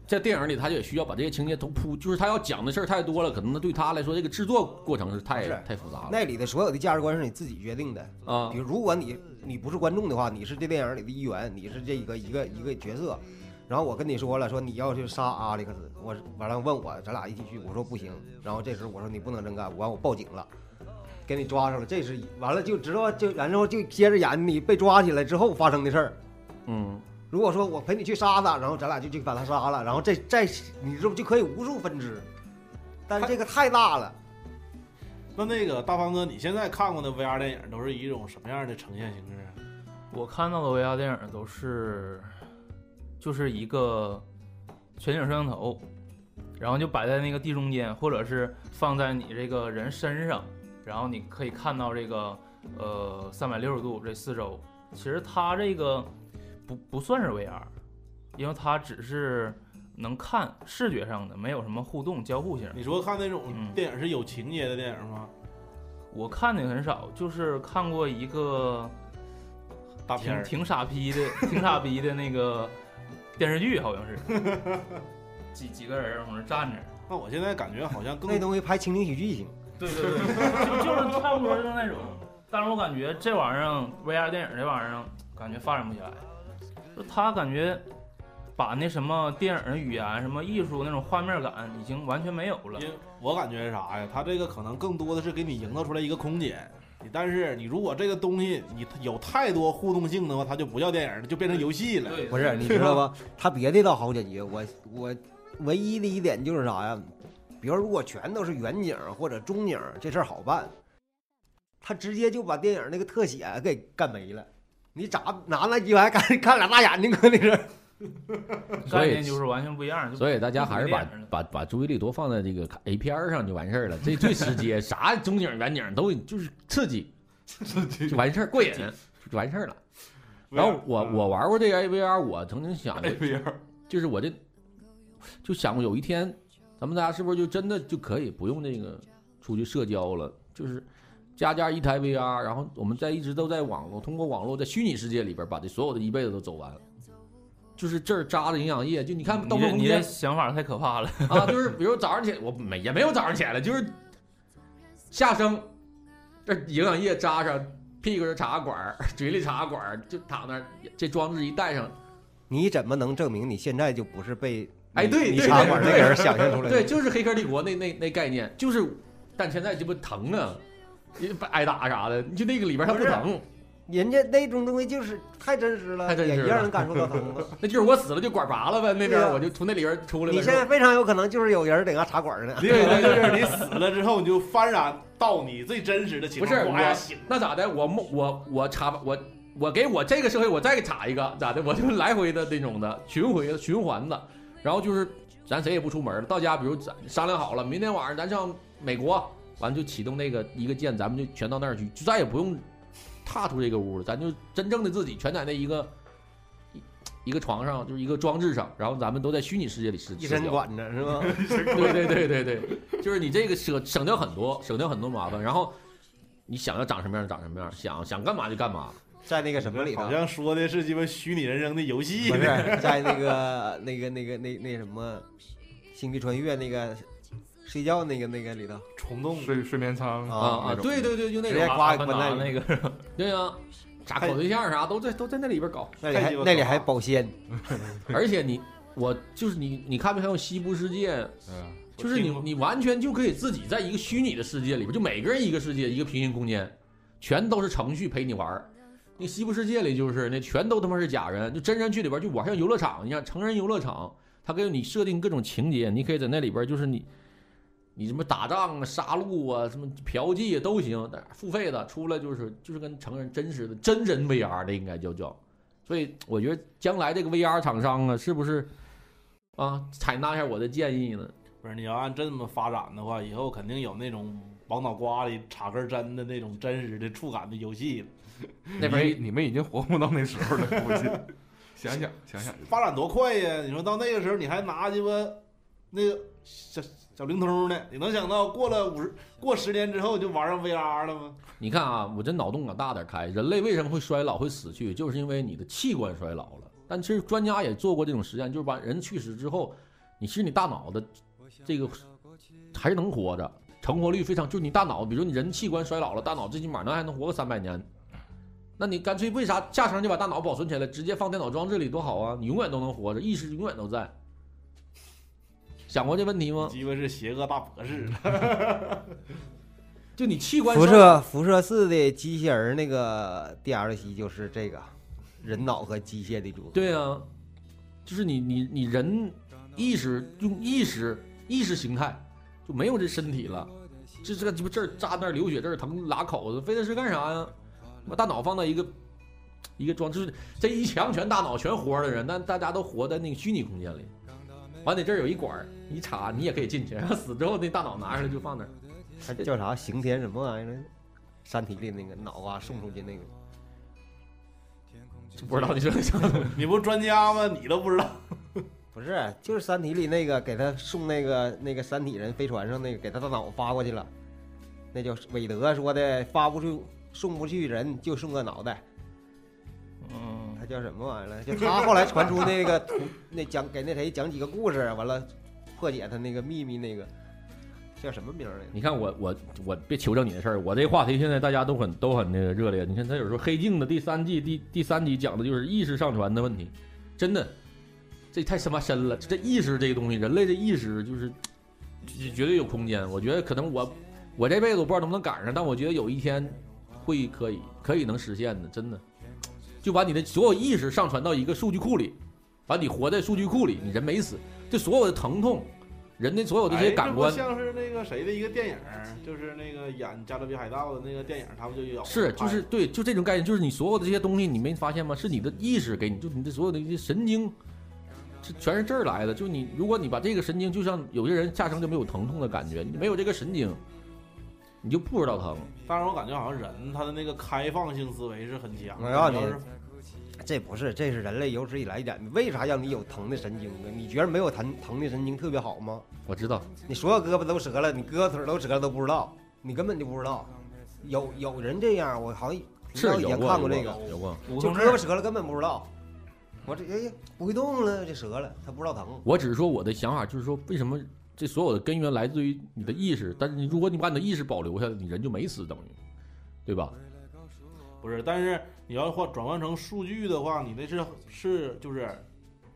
在电影里，他也需要把这些情节都铺，就是他要讲的事儿太多了，可能对他来说，这个制作过程是太是太复杂了那里的所有的价值观是你自己决定的。啊比。如，如果你你不是观众的话，你是这电影里的一员，你是这个一个一个角色，然后我跟你说了，说你要去杀阿里克斯，我完了问我咱俩一起去，我说不行，然后这时候我说你不能这么干，完我报警了，给你抓上了，这是完了就知道就然后就接着演你被抓起来之后发生的事儿。嗯，如果说我陪你去杀他，然后咱俩就去把他杀了，然后这再你这不就可以无数分支，但是这个太大了。那那个大方哥，你现在看过的 VR 电影都是以一种什么样的呈现形式啊？我看到的 VR 电影都是，就是一个全景摄像头，然后就摆在那个地中间，或者是放在你这个人身上，然后你可以看到这个呃三百六十度这四周。其实它这个不不算是 VR，因为它只是能看视觉上的，没有什么互动交互性。你说看那种嗯电影是有情节的电影吗？我看的很少，就是看过一个大片，挺挺傻逼的，挺傻逼的那个电视剧，好像是 [laughs] 几几个人往那站着。那我现在感觉好像更那东西拍情景喜剧行，对对对，就就是差不多就是那种。但是我感觉这玩意儿 VR 电影这玩意儿感觉发展不起来，就他感觉把那什么电影的语言、什么艺术那种画面感已经完全没有了因。为我感觉是啥呀？他这个可能更多的是给你营造出来一个空间。你但是你如果这个东西你有太多互动性的话，它就不叫电影了，就变成游戏了。不是，你知道 [laughs] 吧？他别的倒好解决，我我唯一的一点就是啥呀？比如如果全都是远景或者中景，这事儿好办。他直接就把电影那个特写给干没了，你咋拿那鸡巴还看看 [laughs] 俩大眼睛搁那？[laughs] 所以概念就是完全不一样。所以大家还是把把把注意力多放在这个 A 片儿上就完事儿了，这最直接，[laughs] 啥中景远景都就是刺激，就完事儿，过瘾就完事儿了。然后我我玩过这个 AVR，我曾经想过，VR 就是我这就想过有一天，咱们大家是不是就真的就可以不用那个出去社交了？就是家家一台 VR，然后我们在一直都在网络，通过网络在虚拟世界里边把这所有的一辈子都走完。就是这儿扎的营养液，就你看到梦空间想法太可怕了。啊，就是比如早上起来，我没也没有早上起来，就是下生，这营养液扎上，屁股上插个管儿，嘴里插个管儿，就躺那儿，这装置一戴上，你怎么能证明你现在就不是被你哎对对你茶对对馆那个人想象出来的？对，就是《黑客帝国》那那那概念，就是，但现在这不疼啊，你挨打啥的，就那个里边它不疼，人家那种东西就是太真实了，太真实了也一样能感受到疼啊。[laughs] 那就是我死了就管拔了呗，那边我就从那里边出来了。你现在非常有可能就是有人在那插管呢。对 [laughs] 对，就是你死了之后，你就幡然到你最真实的情况。不是我那咋的？我梦我我插我我给我这个社会我再给插一个咋的？我就来回的那种的巡回的循环的，然后就是咱谁也不出门了，到家比如咱商量好了，明天晚上咱上美国，完就启动那个一个键，咱们就全到那儿去，就再也不用踏出这个屋了，咱就真正的自己全在那一个一一个床上，就是一个装置上，然后咱们都在虚拟世界里吃一身吃管着是吗？[laughs] 对对对对对，就是你这个省省掉很多，省掉很多麻烦，然后你想要长什么样长什么样，想想干嘛就干嘛。在那个什么里头好，像说的是鸡巴虚拟人生的游戏不是。在那个那个那个那那什么星际穿越那个睡觉那个那个里头。虫洞。睡睡眠舱。啊啊对对对，就那直接种，刮关关那个，[laughs] 对呀、啥搞对象啥都在都在那里边搞。那里还那里还保鲜，[laughs] 而且你我就是你，你看没看过《西部世界》？嗯，就是你你完全就可以自己在一个虚拟的世界里边，就每个人一个世界，一个平行空间，全都是程序陪你玩儿。那西部世界里就是那全都他妈是假人，就真人去里边就玩像游乐场一样，成人游乐场，他给你设定各种情节，你可以在那里边就是你。你什么打仗啊、杀戮啊、什么嫖妓啊都行，但付费的出来就是就是跟成人真实的真人 VR 的应该叫叫，所以我觉得将来这个 VR 厂商啊，是不是啊采纳一下我的建议呢？不是你要按这么发展的话，以后肯定有那种往脑瓜里插根针的那种真实的触感的游戏了。那边你你们已经活不到那时候了，估计。想想想想，发展多快呀！你说到那个时候，你还拿鸡巴那个小小灵通呢？你能想到过了五十过十年之后就玩上 VR 了吗？你看啊，我这脑洞敢大点开，人类为什么会衰老、会死去，就是因为你的器官衰老了。但其实专家也做过这种实验，就是把人去世之后，你其实你大脑的这个还能活着，成活率非常，就是你大脑，比如你人器官衰老了，大脑最起码能还能活个三百年。那你干脆为啥下层就把大脑保存起来，直接放电脑装置里多好啊？你永远都能活着，意识永远都在。想过这问题吗？鸡巴是邪恶大博士，[laughs] 就你器官辐射辐射四的机器人那个 DLC 就是这个人脑和机械的组合。对啊，就是你你你人意识用意识意识形态就没有这身体了，这这个鸡巴这儿扎那儿流血，这儿疼拉口子，非得是干啥呀？把大脑放到一个一个装，就是这一墙全大脑全活的人，但大家都活在那个虚拟空间里。完，你这儿有一管儿，一插你也可以进去，然后死之后那大脑拿出来就放那儿。它叫啥刑天什么玩意儿？山体里那个脑啊送出去那个，不知道你说的啥？你不专家吗？你都不知道。不是，就是山体里那个给他送那个那个山体人飞船上那个给他大脑发过去了，那叫韦德说的，发不出送不去人就送个脑袋，嗯，他叫什么玩意儿来？就他后来传出那个图，那讲给那谁讲几个故事，完了破解他那个秘密那个叫什么名儿来着？你看我我我别求证你的事儿，我这话题现在大家都很都很那个热烈。你看他有时候《黑镜》的第三季第第三集讲的就是意识上传的问题，真的，这太他妈深了。这意识这个东西，人类的意识就是绝绝对有空间。我觉得可能我我这辈子我不知道能不能赶上，但我觉得有一天会可以可以能实现的，真的。就把你的所有意识上传到一个数据库里，把你活在数据库里，你人没死，这所有的疼痛，人的所有的这些哎感官像是那个谁的一个电影，就是那个演《加勒比海盗》的那个电影，他们就有是，就是对，就这种概念，就是你所有的这些东西，你没发现吗？是你的意识给你，就你的所有的一些神经，是全是这儿来的。就你，如果你把这个神经，就像有些人下生就没有疼痛的感觉，你没有这个神经，你就不知道疼。但是我感觉好像人他的那个开放性思维是很强的。这不是，这是人类有史以来一点。为啥让你有疼的神经呢？你觉得没有疼疼的神经特别好吗？我知道，你所有胳膊都折了，你胳膊腿都折了都不知道，你根本就不知道。有有人这样，我好像是以前有过有看过这个，有过。就胳膊折了根本不知道。我这哎呀不会动了，这折了，他不知道疼。我只是说我的想法，就是说为什么这所有的根源来自于你的意识，但是你如果你把你的意识保留下来，你人就没死，等于，对吧？不是，但是你要换转换成数据的话，你那是是就是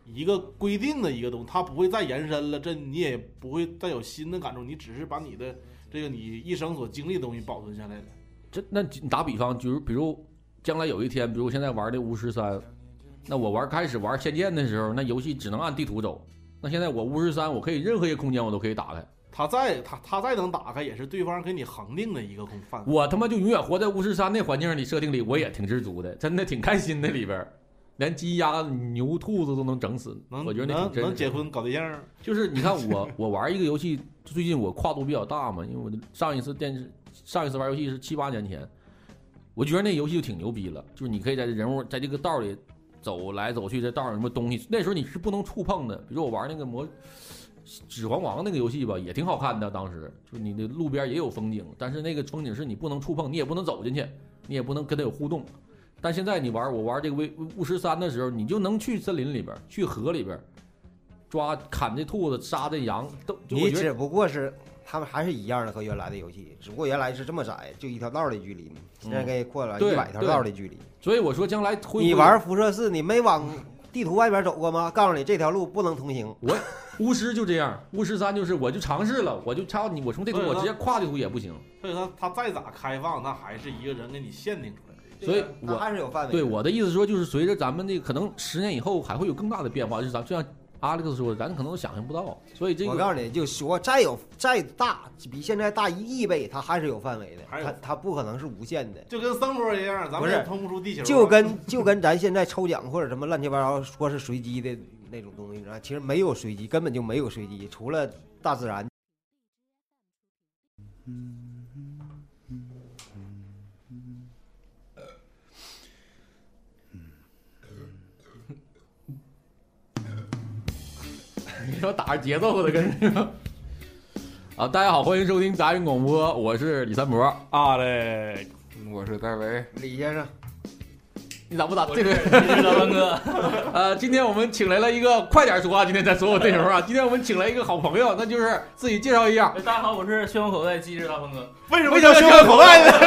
一个规定的一个东西，它不会再延伸了，这你也不会再有新的感受，你只是把你的这个你一生所经历的东西保存下来的。这那你打比方，就是比如将来有一天，比如我现在玩的巫师三，那我玩开始玩仙剑的时候，那游戏只能按地图走。那现在我巫师三，我可以任何一个空间我都可以打开，它再他他再能打开，也是对方给你恒定的一个空范围。我他妈就永远活在巫师三那环境里设定里，我也挺知足的，真的挺开心的里边儿，连鸡鸭牛兔子都能整死，能我觉得那挺能真实能结婚搞对象，就是你看我 [laughs] 我玩一个游戏，最近我跨度比较大嘛，因为我的上一次电视上一次玩游戏是七八年前，我觉得那游戏就挺牛逼了，就是你可以在这人物在这个道里走来走去，这道什么东西，那时候你是不能触碰的。比如我玩那个魔指环王那个游戏吧，也挺好看的，当时就你的路边也有风景，但是那个风景是你不能触碰，你也不能走进去，你也不能跟它有互动。但现在你玩我玩这个巫巫师三的时候，你就能去森林里边，去河里边抓砍这兔子，杀这羊，都你只不过是他们还是一样的和原来的游戏，只不过原来是这么窄，就一条道的距离，现在可以扩了对一百条道的距离。所以我说将来会会你玩辐射四，你没往地图外边走过吗？告诉你这条路不能通行。巫师就这样，巫师三就是我就尝试了，我就操你，我从这图我直接跨这图也不行，所以说它再咋开放，那还是一个人给你限定出来的。所以我还是有范围。对我的意思说就是随着咱们这个可能十年以后还会有更大的变化，就是咱就像阿历克斯说的，咱可能都想象不到，所以这个我告诉你，就说再有再大，比现在大一亿倍，它还是有范围的，它它不可能是无限的。就跟声波一样，咱们也通不出地球啊。就跟就跟咱现在抽奖或者什么乱七八糟说是随机的那种东西啊，其实没有随机，根本就没有随机，除了大自然。[laughs] 你说打着节奏的跟着。啊，大家好，欢迎收听杂音广播，我是李三博。啊嘞，我是戴维，李先生，你咋不打这个？老班哥，[laughs] 呃，今天我们请来了一个，快点说啊，今天在所有内容啊，[laughs] 今天我们请来一个好朋友，那就是自己介绍一下。大家好，我是宣武口袋机智大鹏哥。为什么叫修个口袋呢？[laughs]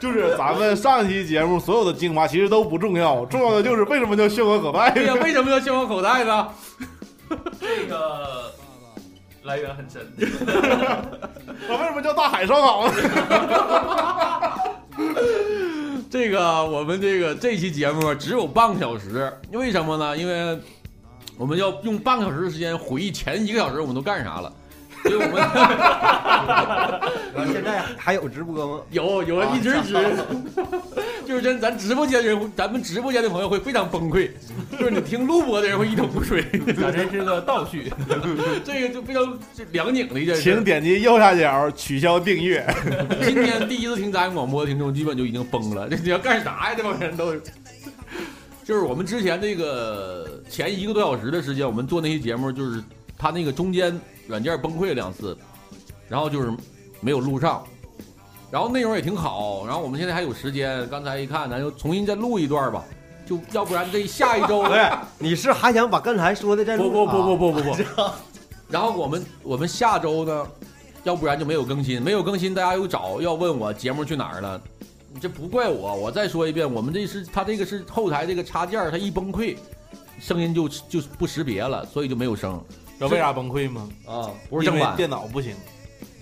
就是咱们上一期节目所有的精华其实都不重要，重要的就是为什么叫修个口袋对呀、为什么叫宣我口袋呢？这个来源很深，[laughs] 我为什么叫大海烧烤呢？[laughs] 这个我们这个这期节目只有半个小时，为什么呢？因为我们要用半个小时的时间回忆前一个小时我们都干啥了，所以我们 [laughs] 现在还有直播吗？有有一直直，[laughs] 就是真咱直播间人，咱们直播间的朋友会非常崩溃，[laughs] 就是你听录播的人会一头雾水，咱这是个倒叙。[laughs] 这个就非常两拧的一件事。请点击右下角取消订阅。今天第一次听杂音广播的听众基本就已经崩了，这你要干啥呀？这帮人都是。就是我们之前那个前一个多小时的时间，我们做那些节目，就是他那个中间软件崩溃了两次，然后就是没有录上，然后内容也挺好，然后我们现在还有时间，刚才一看，咱就重新再录一段吧，就要不然这下一周对，[laughs] 你是还想把刚才说的再录？不不不不啊，不不不。然后我们我们下周呢，要不然就没有更新，没有更新，大家又找要问我节目去哪儿了，你这不怪我，我再说一遍，我们这是他这个是后台这个插件儿，它一崩溃，声音就就不识别了，所以就没有声知道为啥崩溃吗？啊，不是因为正版。电脑不行。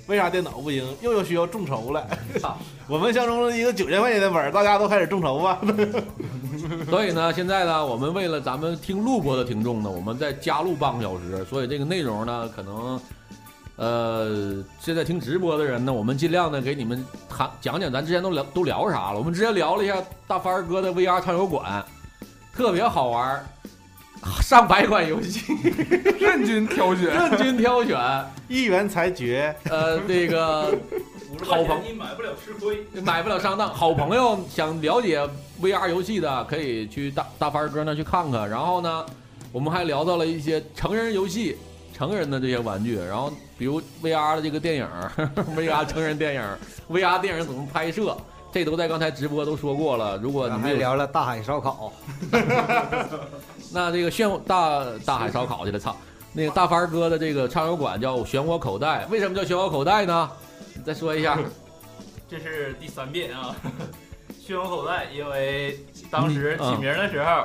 为啥电脑不行？又要需要众筹了操。[laughs] 我们相中了一个九千块钱的本儿，大家都开始众筹吧。[laughs] 所以呢，现在呢，我们为了咱们听录播的听众呢，我们再加录半个小时，所以这个内容呢，可能，呃，现在听直播的人呢，我们尽量呢给你们谈讲讲咱之前都聊都聊啥了。我们之前聊了一下大凡儿哥的 VR 畅游馆，特别好玩儿，[laughs] 上百款游戏任君挑选。任君挑选。一元裁决，呃，这个好朋友你买不了吃亏。买不了上当，好朋友想了解 VR 游戏的，可以去大大凡哥那去看看。然后呢，我们还聊到了一些成人游戏、成人的这些玩具，然后比如 VR 的这个电影，[laughs] VR 成人电影，VR 电影怎么拍摄，这都在刚才直播都说过了。如果你还没，聊了大海烧烤，[laughs] 那这个漩涡大大海烧烤去了，操！那个大凡哥的这个畅游馆叫漩涡口袋，为什么叫漩涡口袋呢？你再说一下。[laughs] 这是第三遍啊。[laughs] 漩涡口袋，因为当时起名的时候，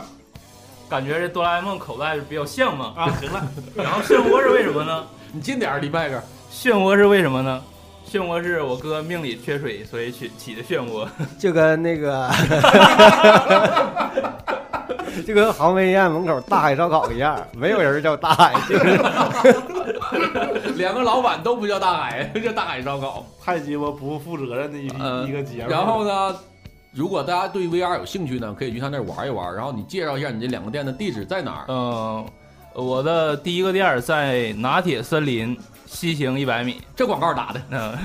感觉这哆啦 A 梦口袋比较像嘛。啊，行了，[laughs] 然后漩涡是为什么呢？你近点儿，李麦克。漩涡是为什么呢？漩涡是我哥命里缺水，所以取起的漩涡。就跟那个，[laughs] 就跟航飞医院门口大海烧烤一样，没有人叫大海，就是两个老板都不叫大海，[laughs] 叫大海烧烤。太鸡巴不负责任的一呃一个节目。然后呢，如果大家对 VR 有兴趣呢，可以去他那儿玩一玩。然后你介绍一下你这两个店的地址在哪儿？嗯，我的第一个店在拿铁森林西行一百米。这广告打的。[laughs] 嗯，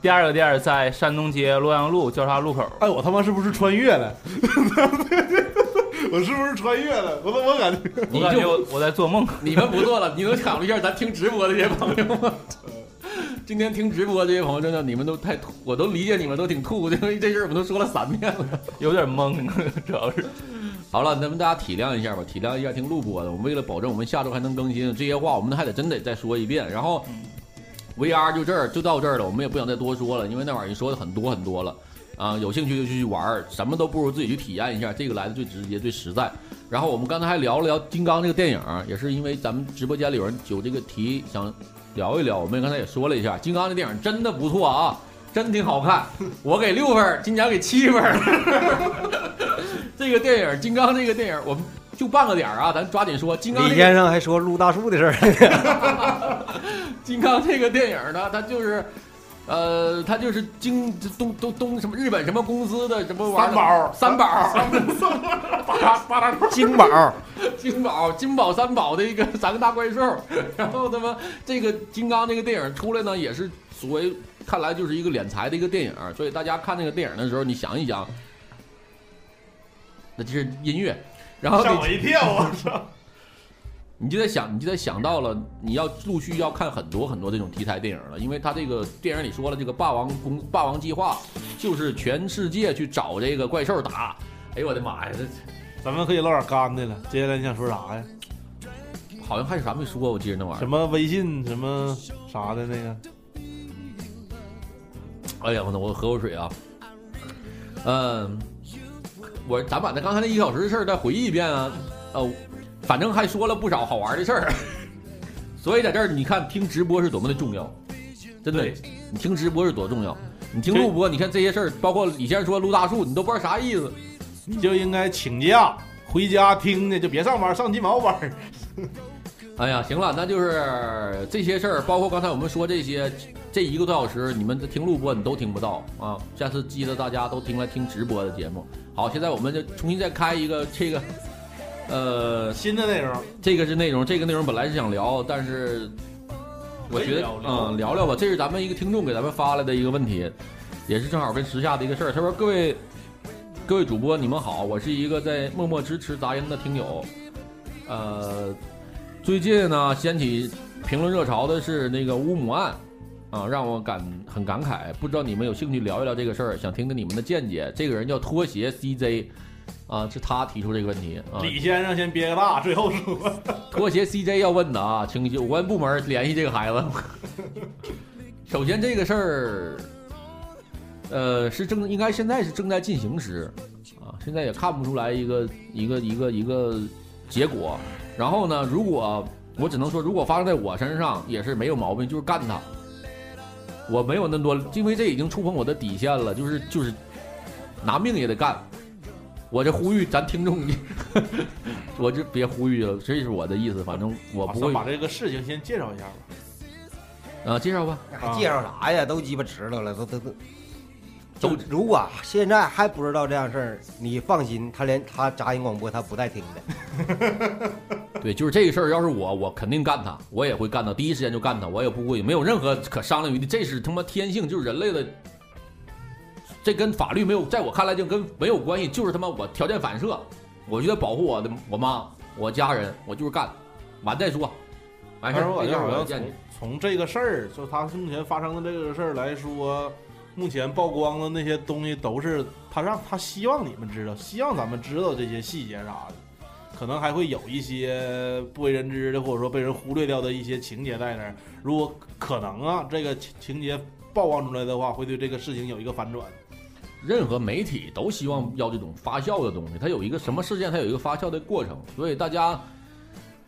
第二个店在山东街洛阳路交叉路口。哎，我他妈是不是穿越了？我是不是穿越了？我我感觉我感觉我我在做梦。[laughs] 你们不做了，你能考虑一下咱听直播的这些朋友吗？今天听直播这些朋友，真的你们都太吐，我都理解你们都挺吐，因为这事儿我们都说了三遍了。有点懵，[laughs] 主要是好了，咱们大家体谅一下吧，体谅一下听录播的。我们为了保证我们下周还能更新，这些话我们还得真得再说一遍。然后，VR 就这儿就到这儿了，我们也不想再多说了，因为那玩意儿说的很多很多了啊。有兴趣就去玩儿，什么都不如自己去体验一下，这个来的最直接最实在。然后我们刚才还聊了聊《金刚》这个电影，也是因为咱们直播间里有人有这个题想聊一聊，我们刚才也说了一下，《金刚》这电影真的不错啊，真挺好看，我给六分，金奖给七分。[laughs] 这个电影《金刚》这个电影，我们就半个点儿啊，咱抓紧说。金刚、这个、李先生还说撸大树的事儿，[laughs] 金刚这个电影呢，它就是，呃，他就是京东东东什么日本什么公司的什么玩意儿三宝三宝八大八大块金宝，金宝金宝三宝的一个三个大怪兽，[laughs] 然后他妈这个金刚这个电影出来呢，也是所谓看来就是一个敛财的一个电影，所以大家看那个电影的时候，你想一想，那就是音乐，然后吓我一跳！我操！你就在想，你就在想到了，你要陆续要看很多很多这种题材电影了，因为他这个电影里说了，这个霸王公霸王计划就是全世界去找这个怪兽打。哎呦我的妈呀，这咱们可以唠点干的了。接下来你想说啥呀？好像还有啥没说，我记得那玩意儿。什么微信什么啥的那个？哎呀，我我喝口水啊。嗯，我咱把那刚才那一个小时的事儿再回忆一遍啊。哦，反正还说了不少好玩的事儿。[laughs] 所以在这儿你看听直播是多么的重要，真的，你听直播是多重要。你听录播，你看这些事儿，包括李先生说撸大树，你都不知道啥意思。你就应该请假回家听呢，就别上班，上鸡毛班。[laughs] 哎呀，行了，那就是这些事儿，包括刚才我们说这些，这一个多小时你们听录播你都听不到啊。下次记得大家都听来听直播的节目。好，现在我们就重新再开一个这个，呃，新的内容，这个是内容，这个内容本来是想聊，但是我觉得聊聊嗯聊聊吧，这是咱们一个听众给咱们发来的一个问题，也是正好跟时下的一个事儿。他说：“各位各位主播，你们好，我是一个在默默支持杂音的听友，呃。”最近呢，掀起评论热潮的是那个乌姆案，啊，让我感很感慨。不知道你们有兴趣聊一聊这个事儿，想听听你们的见解。这个人叫拖鞋 CJ，啊，是他提出这个问题啊。李先生先憋个大，最后说。[laughs] 拖鞋 CJ 要问的啊，请有关部门联系这个孩子。[laughs] 首先这个事儿，呃，是正应该现在是正在进行时，啊，现在也看不出来一个一个一个一个结果。然后呢，如果我只能说，如果发生在我身上，也是没有毛病，就是干他。我没有那么多，因为这已经触碰我的底线了，就是就是拿命也得干。我这呼吁咱听众，[laughs] 我这别呼吁了，这是我的意思。反正我不会把这个事情先介绍一下吧。啊，介绍吧。还介绍啥呀？都鸡巴知道了，都都都。都如果现在还不知道这样事儿，你放心，他连他杂音广播他不带听的。[laughs] 对，就是这个事儿，要是我，我肯定干他，我也会干他，第一时间就干他，我也不会没有任何可商量余地，这是他妈天性，就是人类的，这跟法律没有，在我看来就跟没有关系，就是他妈我条件反射，我觉得保护我的我妈，我家人，我就是干，完再说，完事儿，我这就是我要的见解。从这个事儿，就他目前发生的这个事儿来说，目前曝光的那些东西都是他让他希望你们知道，希望咱们知道这些细节啥的，可能还会有一些不为人知的，或者说被人忽略掉的一些情节在那儿。如果可能啊，这个情情节曝光出来的话，会对这个事情有一个反转。任何媒体都希望要这种发酵的东西，它有一个什么事件，它有一个发酵的过程，所以大家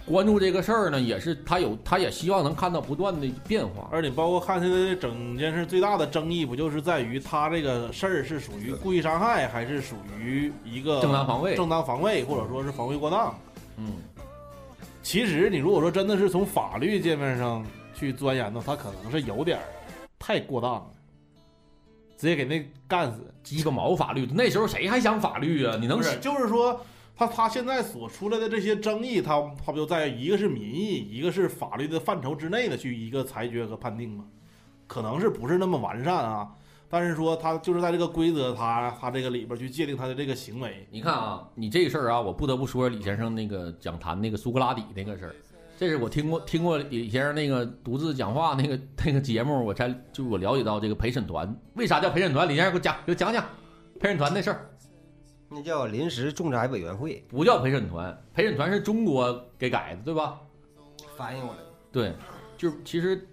关注这个事儿呢，也是他有，他也希望能看到不断的变化。而且包括看现在这整件事最大的争议，不就是在于他这个事儿是属于故意伤害，还是属于一个正当防卫正当防卫，或者说是防卫过当？嗯，其实你如果说真的是从法律界面上去钻研的，他可能是有点儿太过当了，直接给那干死。鸡巴毛法律，那时候谁还想法律啊？你能不是，就是说他他现在所出来的这些争议，他他不就在一个是民意，一个是法律的范畴之内的去一个裁决和判定吗？可能是不是那么完善啊？但是说他就是在这个规则他他这个里边去界定他的这个行为，你看啊，你这个事儿啊，我不得不说李先生那个讲坛那个苏格拉底那个事儿，这是我听过听过李先生那个独自讲话那个那个节目，我才就我了解到这个陪审团为啥叫陪审团？李先生给我讲给我讲讲陪审团那事儿。那叫临时仲裁委员会不叫陪审团，陪审团是中国给改的，对吧？翻译过来的。对，就是其实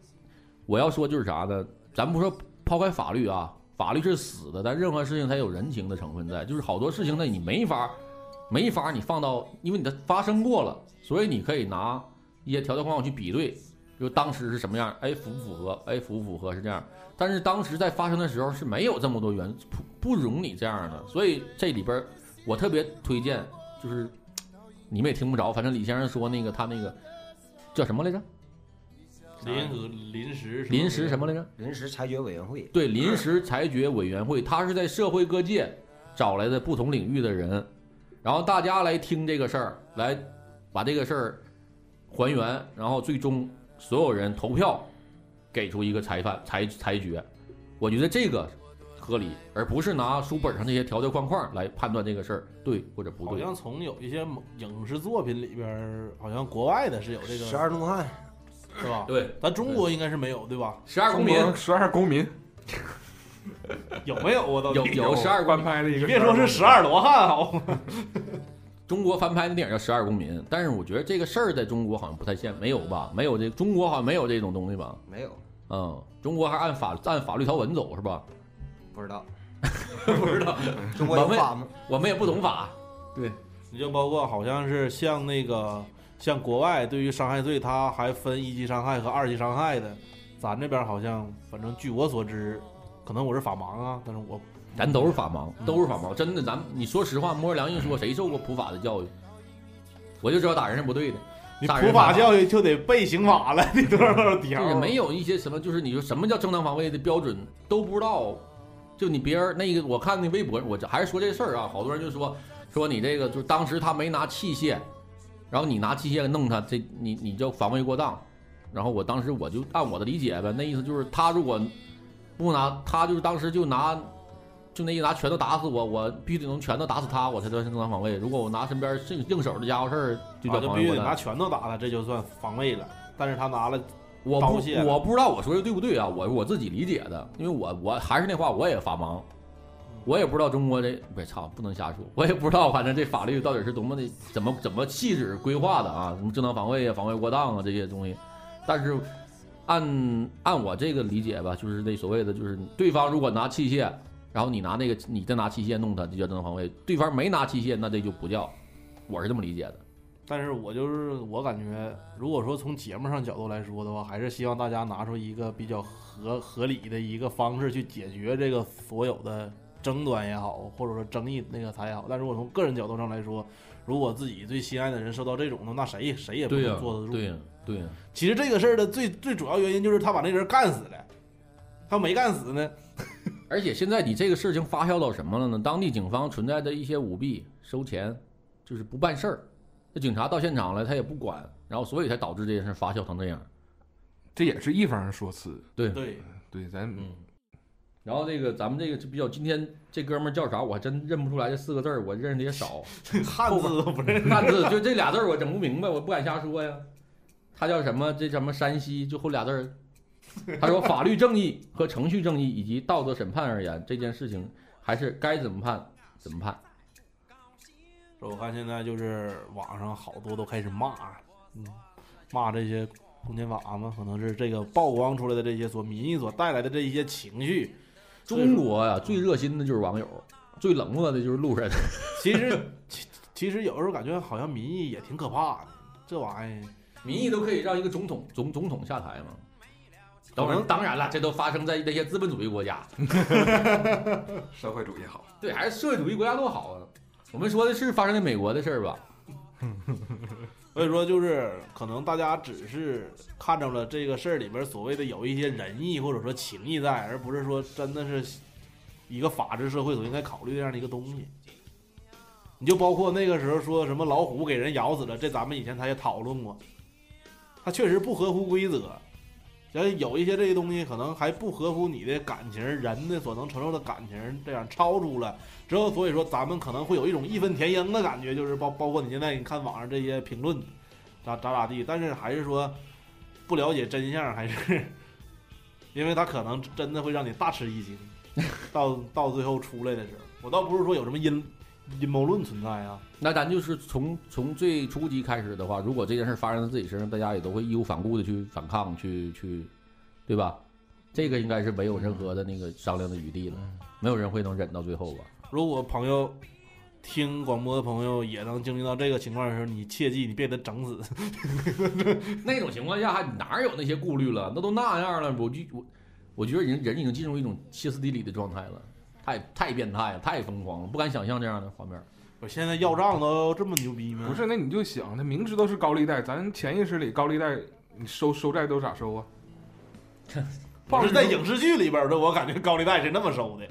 我要说就是啥呢？咱不说抛开法律啊，法律是死的，但任何事情它有人情的成分在，就是好多事情呢你没法没法你放到，因为你的发生过了，所以你可以拿一些条条框框去比对，就当时是什么样，哎符不符合，哎符不符合是这样。但是当时在发生的时候是没有这么多元素，不不容你这样的，所以这里边我特别推荐，就是你们也听不着，反正李先生说那个他那个叫什么来着？临和临时临时什么来着？临时裁决委员会对，临时裁决委员会，他是在社会各界找来的不同领域的人，然后大家来听这个事儿，来把这个事儿还原，然后最终所有人投票给出一个裁判裁裁决。我觉得这个合理，而不是拿书本上那些条条框框来判断这个事儿对或者不对。好像从有一些影视作品里边，好像国外的是有这个十二怒汉，是吧？对，咱中国应该是没有，对吧？十二公民十二公民有没有啊？到底有有十二官拍的一个，别说是十二罗汉好吗？[laughs] 中国翻拍的电影叫《十二公民》，但是我觉得这个事儿在中国好像不太现，没有吧？没有这中国好像没有这种东西吧？没有，嗯，中国还按法按法律条文走是吧？不知道。[laughs] 不知道，[laughs] 中国有法吗？我们也不懂法。对你就包括好像是像那个像国外对于伤害罪，他还分一级伤害和二级伤害的，咱这边好像反正据我所知，可能我是法盲啊，但是我咱都是法盲，都是法盲，真的，咱你说实话，摸着良心说，谁受过普法的教育？我就知道打人是不对的，你普法教育就得背刑法了，你多少多少就条是没有一些什么，就是你说什么叫正当防卫的标准都不知道。就你别人那个，我看那微博，我这还是说这事儿啊，好多人就说说你这个，就当时他没拿器械，然后你拿器械弄他，这你你就防卫过当。然后我当时我就按我的理解呗，那意思就是他如果不拿，他就是当时就拿，就那一拿拳头打死我，我必须得能拳头打死他，我才算正当防卫。如果我拿身边硬硬手的家伙事儿，就啊就叫防卫。必须得拿拳头打他，这就算防卫了。但是他拿了，我不我不知道我说的对不对啊，我我自己理解的，因为我我还是那话，我也法盲，我也不知道中国这不是操不能瞎说，我也不知道，反正这法律到底是多么的怎么怎么细致规划的啊，什么正当防卫啊、防卫过当啊这些东西，但是按按我这个理解吧，就是那所谓的就是对方如果拿器械，然后你拿那个你再拿器械弄他，就叫正当防卫；对方没拿器械，那这就不叫，我是这么理解的。但是我就是我感觉，如果说从节目上角度来说的话，还是希望大家拿出一个比较合合理的一个方式去解决这个所有的争端也好，或者说争议那个才也好。但如果从个人角度上来说，如果自己最心爱的人受到这种的，那谁谁也不、能坐得住。对呀、对呀、其实这个事儿的最最主要原因就是他把那人干死了，他没干死呢，而且现在你这个事情发酵到什么了呢？当地警方存在的一些舞弊、收钱，就是不办事儿。那警察到现场了，他也不管，然后所以才导致这件事发酵成这样。这也是一方说辞。对，对，对，咱嗯。然后这个咱们这个就比较，今天这哥们儿叫啥？我还真认不出来这四个字儿，我认识的也少。汉字都不认识。汉字就这俩字儿，我整不明白，我不敢瞎说呀。他叫什么？这什么山西？就后俩字儿。[laughs] 他说，法律正义和程序正义以及道德审判而言，这件事情还是该怎么判怎么判。我看现在就是网上好多都开始骂，嗯，骂这些公检法嘛，可能是这个曝光出来的这些所民意所带来的这一些情绪。中国呀，最热心的就是网友，[laughs] 最冷漠的就是路人。其实，其其实有时候感觉好像民意也挺可怕的，这玩意儿民意都可以让一个总统总总统下台吗？当然，可能当然了，这都发生在那些资本主义国家。[laughs] 社会主义好，对，还是社会主义国家多好啊！我们说的是发生在美国的事儿吧？所以说就是可能大家只是看着了这个事儿里边所谓的有一些仁义或者说情义在，而不是说真的是一个法治社会所应该考虑这样的一个东西。你就包括那个时候说什么老虎给人咬死了，这咱们以前他也讨论过，他确实不合乎规则，像有一些这些东西可能还不合乎你的感情，人的所能承受的感情这样超出了。之后，所以说咱们可能会有一种义愤填膺的感觉，就是包包括你现在你看网上这些评论，咋咋咋地，但是还是说不了解真相，还是因为他可能真的会让你大吃一惊，到到最后出来的时候，我倒不是说有什么阴阴谋论存在啊，那咱就是从从最初级开始的话，如果这件事发生在自己身上，大家也都会义无反顾的去反抗，去去，对吧？这个应该是没有任何的那个商量的余地了，没有人会能忍到最后吧？如果朋友听广播的朋友也能经历到这个情况的时候，你切记你别给他整死。[laughs] 那种情况下还哪有那些顾虑了？那都那样了，我就我我觉得人人已经进入一种歇斯底里的状态了，太太变态了，太疯狂了，不敢想象这样的画面。我现在要账都这么牛逼吗？不是，那你就想，他明知道是高利贷，咱潜意识里高利贷，你收收债都咋收啊？[laughs] 不是在影视剧里边的，我感觉高利贷是那么收的。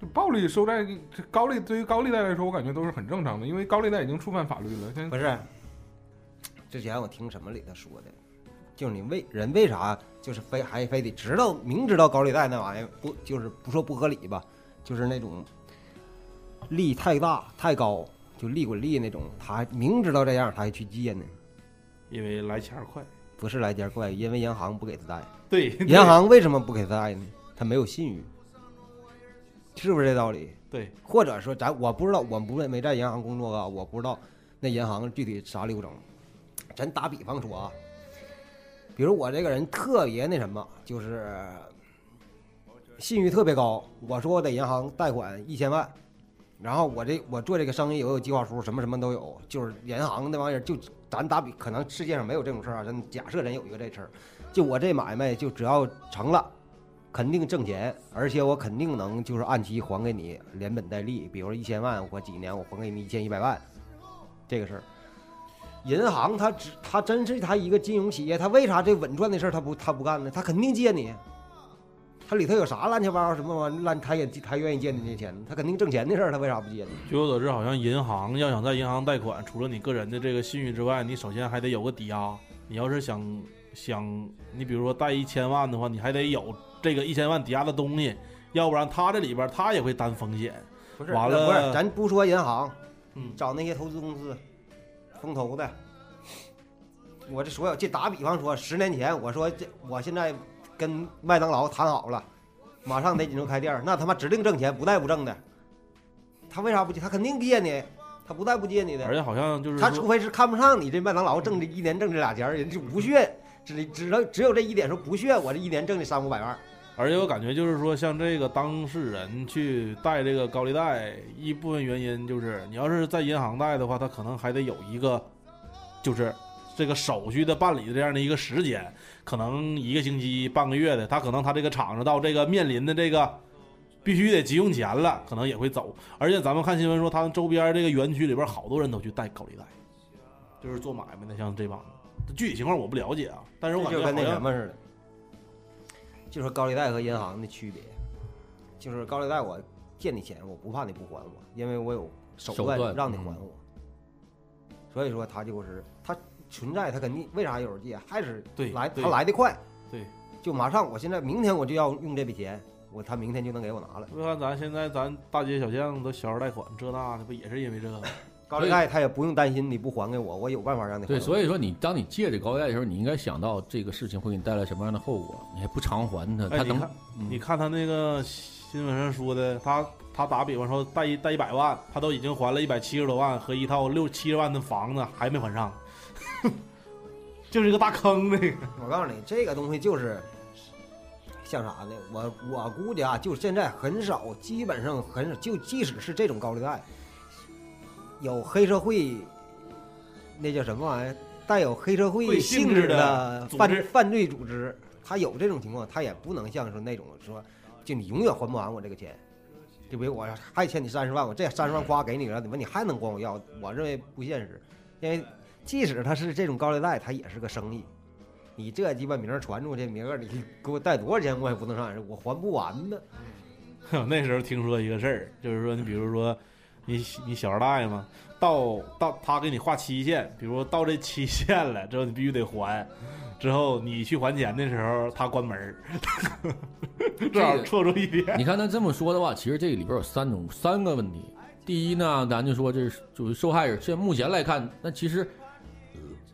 这暴力收债，这高利对于高利贷来说，我感觉都是很正常的，因为高利贷已经触犯法律了。现在不是，之前我听什么里头说的，就是你为人为啥就是非还非得知道明知道高利贷那玩意儿不就是不说不合理吧，就是那种利太大太高，就利滚利那种，他还明知道这样他还去借呢，因为来钱儿快。不是来钱快，因为银行不给他贷。[laughs] 对，银行为什么不给他贷呢？他没有信誉，是不是这道理？对，或者说咱我不知道，我不没在银行工作啊，我不知道那银行具体啥流程。咱打比方说啊，比如我这个人特别那什么，就是信誉特别高，我说我在银行贷款一千万，然后我这我做这个生意我有计划书，什么什么都有，就是银行那玩意儿就咱打比，可能世界上没有这种事儿啊，咱假设咱有一个这事儿，就我这买卖就只要成了。肯定挣钱，而且我肯定能就是按期还给你，连本带利。比如说一千万，我几年我还给你一千一百万，这个事儿。银行它只它真是它一个金融企业，它为啥这稳赚的事儿它不它不干呢？它肯定借你，它里头有啥乱七八糟什么玩意儿乱，他也他愿意借你这钱，他肯定挣钱的事儿，他为啥不借呢？据我所知，好像银行要想在银行贷款，除了你个人的这个信誉之外，你首先还得有个抵押。你要是想想，你比如说贷一千万的话，你还得有这个一千万抵押的东西，要不然他这里边他也会担风险。不是，完了不是，咱不说银行，嗯，找那些投资公司，风投的。我这所有，这打比方说，十年前我说这，我现在跟麦当劳谈好了，马上得锦州开店儿，那他妈指定挣钱，不带不挣的。他为啥不借？他肯定借你，他不带不借你的。而且好像就是他除非是看不上你这麦当劳挣这一年挣这俩钱儿，人就不屑，只只能只有这一点说不屑，我这一年挣这三五百万。而且我感觉就是说，像这个当事人去贷这个高利贷，一部分原因就是，你要是在银行贷的话，他可能还得有一个，就是这个手续的办理的这样的一个时间，可能一个星期、半个月的，他可能他这个厂子到这个面临的这个必须得急用钱了，可能也会走。而且咱们看新闻说，他们周边这个园区里边好多人都去贷高利贷，就是做买卖的，像这帮子。具体情况我不了解啊，但是我感觉跟那什么似的，就是高利贷和银行的区别，就是高利贷我借你钱，我不怕你不还我，因为我有手段让你还我。所以说他就是他存在，他肯定为啥有人借，还是对对来他来的快，对，就马上我现在明天我就要用这笔钱，我他明天就能给我拿了。你看咱现在咱大街小巷都小额贷款，这那的不也是因为这个吗？高利贷他也不用担心你不还给我，我有办法让你还对，所以说你当你借这高利贷的时候，你应该想到这个事情会给你带来什么样的后果，你还不偿还他，他能哎你看嗯你看他那个新闻上说的，他他打比方说贷一贷一百万，他都已经还了一百七十多万和一套六七十万的房子还没还上，[laughs] 就是一个大坑那个。我告诉你，这个东西就是像啥呢？我我估计啊，就现在很少，基本上很少，就即使是这种高利贷，有黑社会，那叫什么玩意儿？带有黑社会会性质的的犯犯罪组织，他有这种情况，他也不能像是那种说，就你永远还不完我这个钱。就比如我还欠你三十万，我这三十万花给你了，怎么你还能管我要？我认为不现实，因为即使他是这种高利贷，他也是个生意。你这鸡巴名儿传出去，明儿你给我贷多少钱，我也不能上人，我还不完呢。[laughs] 那时候听说一个事儿，就是说你比如说你你小二大爷嘛，到到他给你划期限，比如到这期限了之后你必须得还，之后你去还钱的时候，他关门儿，[laughs] 正好错住一点。你看他这么说的话，其实这里边有三种三个问题。第一呢，咱就说这是就是受害人，现在目前来看，那其实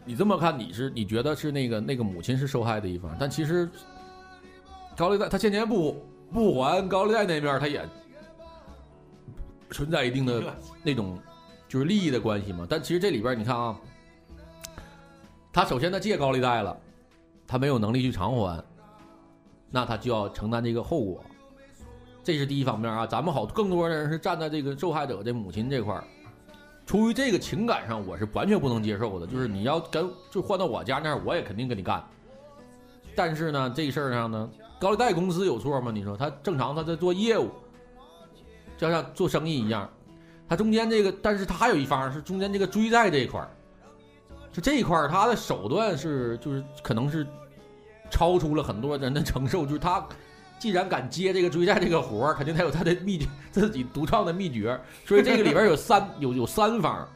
你这么看，你是你觉得是那个那个母亲是受害的一方，但其实高利贷他欠钱不不还，高利贷那边他也存在一定的那种就是利益的关系嘛。但其实这里边你看啊，他首先他借高利贷了，他没有能力去偿还，那他就要承担这个后果。这是第一方面啊，咱们好，更多的人是站在这个受害者的母亲这块儿，出于这个情感上，我是完全不能接受的。就是你要跟就换到我家那儿，我也肯定跟你干。但是呢，这事儿上呢，高利贷公司有错吗？你说他正常他在做业务，就像做生意一样，他中间这个，但是他还有一方是中间这个追债这一块儿，就这一块儿他的手段是就是可能是超出了很多人的承受，就是他。既然敢接这个追债这个活儿，肯定他有他的秘诀，自己独创的秘诀。所以这个里边有三有有三方。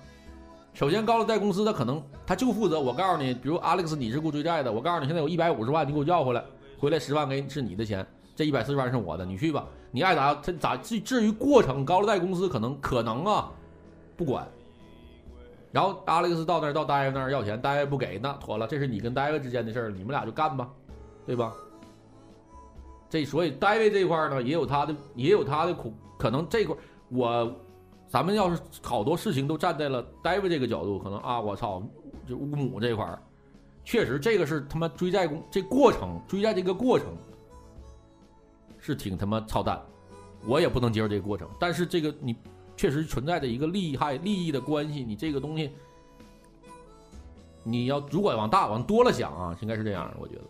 首先，高利贷公司他可能他就负责，我告诉你，比如 Alex 你是给我追债的，我告诉你现在有一百五十万，你给我要回来，回来十万给是你的钱，这一百四十万是我的，你去吧，你爱咋他咋至至于过程，高利贷公司可能可能啊不管。然后 Alex 到那儿到大爷那儿要钱，大爷不给，那妥了，这是你跟大爷之间的事儿，你们俩就干吧，对吧？这所以戴维这块呢，也有他的也有他的苦，可能这块我，咱们要是好多事情都站在了戴维这个角度，可能啊，我操，就乌姆这块儿，确实这个是他妈追债工这过程追债这个过程是挺他妈操蛋，我也不能接受这个过程。但是这个你确实存在着一个利害利益的关系，你这个东西你要如果往大往多了想啊，应该是这样的，我觉得。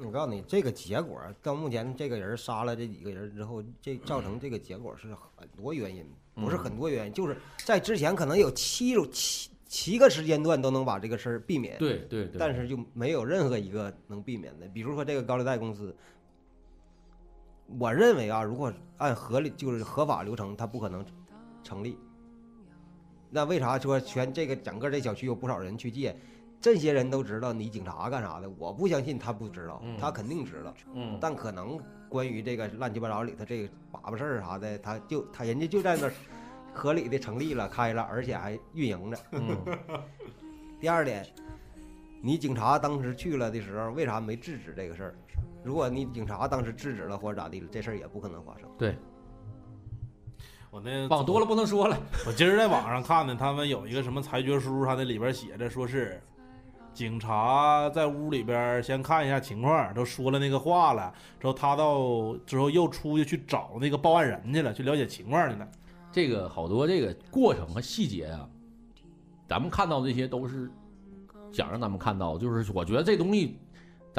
我告诉你，这个结果到目前，这个人杀了这几个人之后，这造成这个结果是很多原因，不是很多原因，就是在之前可能有七种七七个时间段都能把这个事儿避免，对对对，但是就没有任何一个能避免的。比如说这个高利贷公司，我认为啊，如果按合理就是合法流程，它不可能成立。那为啥说全这个整个这小区有不少人去借？这些人都知道你警察干啥的，我不相信他不知道，他肯定知道。嗯，但可能关于这个乱七八糟里头这个把把事儿啥的，他就他人家就在那儿合理的成立了、开了，而且还运营着。嗯，[laughs] 第二点，你警察当时去了的时候，为啥没制止这个事儿？如果你警察当时制止了或者咋地了，这事儿也不可能发生。对，我那往多了不能说了。[laughs] 我今儿在网上看的，他们有一个什么裁决书，他那里边写着说是。警察在屋里边先看一下情况，都说了那个话了，之后他到之后又出去去找那个报案人去了，去了解情况去了。这个好多这个过程和细节啊，咱们看到这些都是想让咱们看到，就是我觉得这东西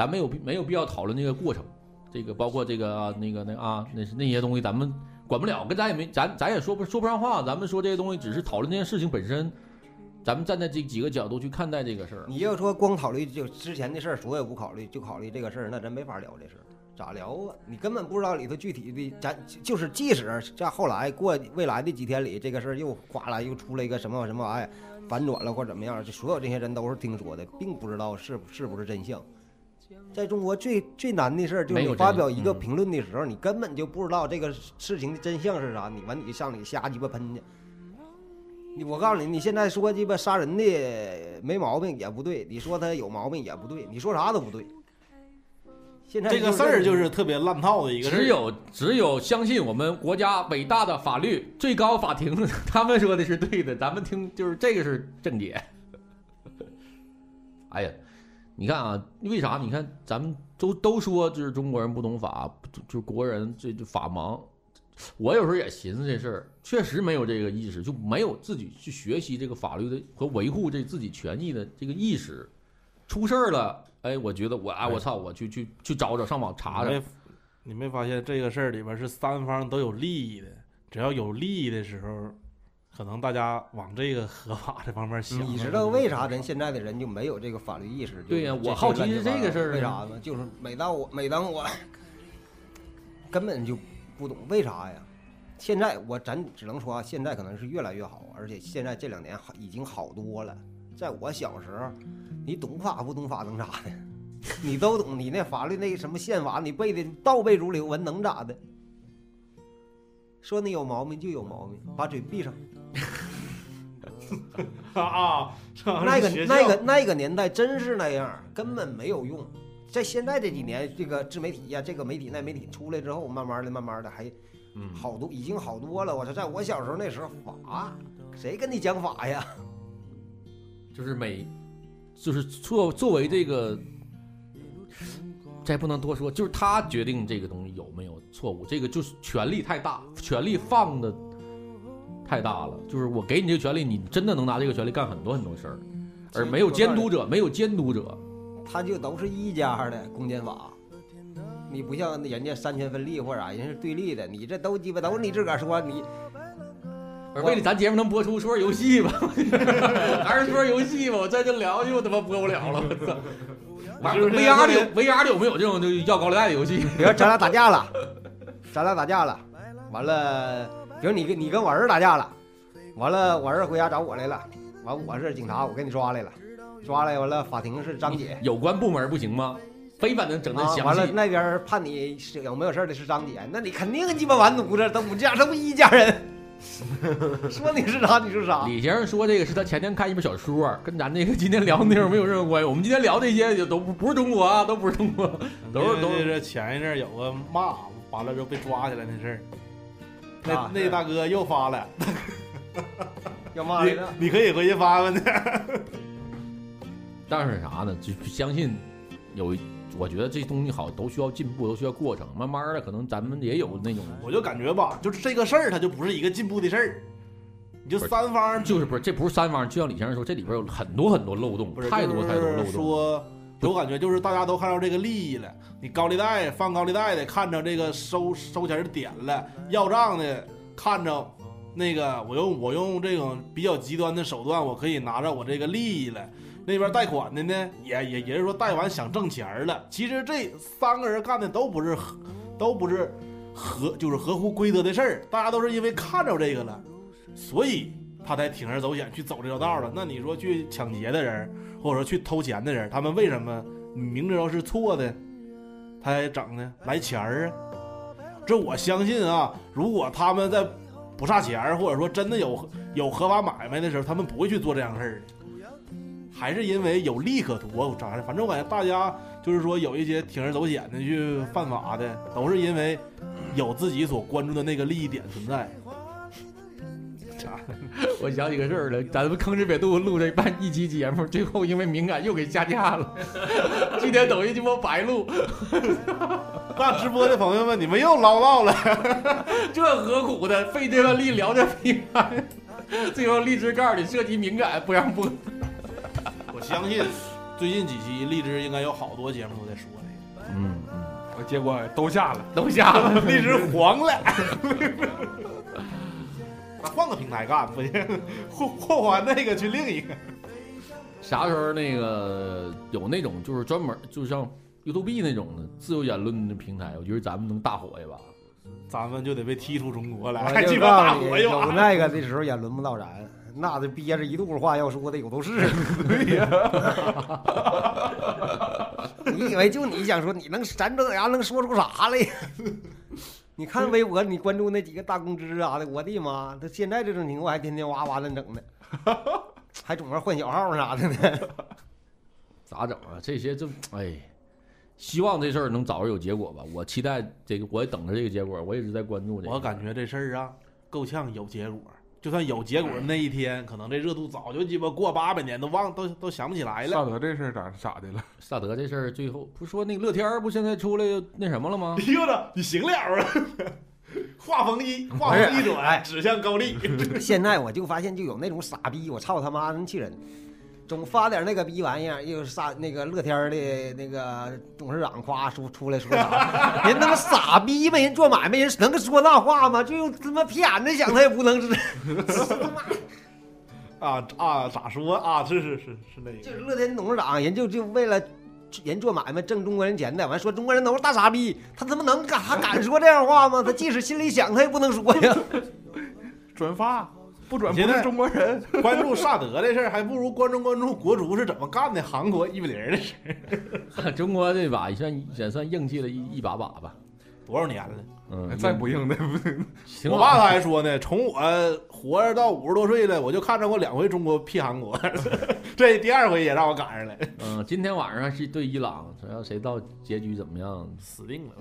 咱没有没有必要讨论那个过程，这个包括这个那个那啊那是那些东西咱们管不了，跟咱也没咱咱也说不说不上话，咱们说这些东西只是讨论这件事情本身。咱们站在这几个角度去看待这个事儿。你要说光考虑就之前的事儿，所有不考虑，就考虑这个事儿，那咱没法聊这事儿，咋聊啊？你根本不知道里头具体的，咱就是即使在后来过未来的几天里，这个事儿又哗啦又出了一个什么什么玩意儿，反转了或怎么样，就所有这些人都是听说的，并不知道是是不是真相。在中国最最难的事儿就是你发表一个评论的时候，你根本就不知道这个事情的真相是啥，你完你上里瞎鸡巴喷去。你我告诉你，你现在说鸡巴杀人的没毛病也不对，你说他有毛病也不对，你说啥都不对。现在这个事儿就是特别烂套的一个事只有只有相信我们国家伟大的法律，最高法庭 [laughs] 他们说的是对的，咱们听就是这个是正解。[laughs] 哎呀，你看啊，为啥？你看咱们都都说就是中国人不懂法，就就国人这就法盲。我有时候也寻思这事儿，确实没有这个意识，就没有自己去学习这个法律的和维护这自己权益的这个意识。出事儿了，哎，我觉得我啊，我操，我去去去找找，上网查查。你没发现这个事儿里边是三方都有利益的？只要有利益的时候，可能大家往这个合法这方面想。你知道为啥咱现在的人就没有这个法律意识？对呀，我好奇是这个事儿，为啥呢？就是每当我每当我根本就。不懂为啥呀？现在我咱只能说啊，现在可能是越来越好，而且现在这两年好已经好多了。在我小时候，你懂法不懂法能咋的？[laughs] 你都懂，你那法律那什么宪法你背的倒背如流，文能咋的？说你有毛病就有毛病，把嘴闭上。[laughs] 啊，那个那个那个年代真是那样，根本没有用。在现在这几年，这个自媒体呀、这个媒体那媒体出来之后，慢慢的、慢慢的还嗯，好多，已经好多了。我说，在我小时候那时候，法谁跟你讲法呀？[laughs] 就是每，就是作作为这个，这不能多说，就是他决定这个东西有没有错误，这个就是权力太大，权力放的太大了。就是我给你这个权利，你真的能拿这个权利干很多很多事儿，而没有监督者，没有监督者。他就都是一家的公检法，你不像人家三权分立或者啥，人是对立的，你这都鸡巴都是你自个儿说，你而为了咱节目能播出，说说游戏吧，[laughs] 还是说游戏吧？我再这聊就他妈播不了了，我操！VR 里有 VR 里有没有这种就要高利贷的游戏？比如咱俩打架了，[laughs] 咱俩打架了，完了，比如你跟你跟我儿子打架了，完了我儿子回家找我来了，完我是警察，我给你抓来了，抓来完了法庭是张姐。有关部门不行吗？非把那整的啊，详完了，细。那边判你是有没有事儿的是张姐，那你肯定鸡巴完犊子，都不家，都不一家人。[laughs] 说你是啥你是啥，李先生说这个是他前天看一本小说，跟咱这个今天聊的内容没有任何关系。我们今天聊这些也都不不是中国啊，都不是中国，都是都就是是前一阵有个骂完了之后被抓起来那事儿，那、啊那大哥又发了，你 [laughs] 要骂人了。你可以回去发发去。[laughs] 但是啥呢？就就相信有，我觉得这东西好都需要进步，都需要过程。慢慢的，可能咱们也有那种，我就感觉吧，就是这个事儿，它就不是一个进步的事儿，你就三方就是不是这不是三方，就像李先生说，这里边有很多很多漏洞不是，太多太多漏就是洞。说，我感觉就是大家都看到这个利益了，你高利贷放高利贷的看着这个收收钱的点了，要账的看着那个我用我用这种比较极端的手段，我可以拿着我这个利益了。那边贷款的呢，也也也是说贷完想挣钱了。其实这三个人干的都不是都不是合就是合乎规则的事儿，大家都是因为看着这个了，所以他才铤而走险去走这条道了。那你说去抢劫的人，或者说去偷钱的人，他们为什么明知道是错的，他还整呢？来钱儿啊！这我相信啊，如果他们在不差钱儿，或者说真的有有合法买卖的时候，他们不会去做这样事儿的。还是因为有利可图啊，咋的？反正我感觉大家就是说有一些铤而走险的去犯法的，都是因为有自己所关注的那个利益点存在。[laughs] 我想起个事儿了，咱们吭哧瘪肚录这半一期节目，最后因为敏感又给下架了。今天抖音鸡巴白录，[laughs] 那直播的朋友们，你们又唠叨了。[laughs] 这何苦的？费这个力聊这敏感，最后荔枝告诉你涉及敏感，不让播。我相信最近几期荔枝应该有好多节目都在说这嗯嗯，我结果都下了。都下了。荔枝黄了。那换个平台干不行，[laughs] 换换完那个去另一个。啥时候那个有那种就是专门就像 YouTube 那种的自由言论的平台，我觉得咱们能大火一把。咱们就得被踢出中国来，我就还 [laughs] 鸡巴大火。有那个的时候也轮不到咱，那得憋着一肚子话要说的有都是。[laughs] 对呀你以为就你想说，你能咱这家能说出啥来？你看微博，你关注那几个大公知啥的，我的妈！他现在这种情况还天天哇哇乱整呢，[laughs] 还总是换小号啥的呢。[laughs] 咋整啊？这些就哎，希望这事儿能早日有结果吧。我期待这个，我也等着这个结果，我一直在关注这个。我感觉这事儿啊，够呛有结果。就算有结果那一天，可能这热度早就鸡巴过八百年都忘都都想不起来了。萨德这事儿咋咋的了？萨德这事儿最后不是说那个乐天儿不现在出来那什么了吗？[laughs] 哎呦我你行了啊！[laughs] 画风一画风一转，指向高丽。[laughs] 现在我就发现就有那种傻逼，我操他妈真气人，总发点那个逼玩意儿，又是啥那个乐天的那个董事长夸出出来说啥，人他妈傻逼呗，人做买卖人能说那话吗？就用他妈屁眼子想他也不能 [laughs] 是，啊啊，咋说啊？是是是是那个。就是乐天董事长，人就就为了。人做买卖挣中国人钱的，完说中国人都是大傻逼，他他妈能敢还敢说这样话吗？他即使心里想，他也不能说呀。[laughs] 转发不转不是中国人。[laughs] 关注萨德的事儿，还不如关注关注国足是怎么干的，韩国一比零的事儿，[laughs] 中国这把也算也算硬气了一一把把吧。多少年了？嗯，再不硬的，挺我爸他。还说呢，从我活着到五十多岁了，我就看着过两回中国屁韩国，[laughs] 这第二回也让我赶上了，嗯，今天晚上是对伊朗，只要谁到结局怎么样，死定了。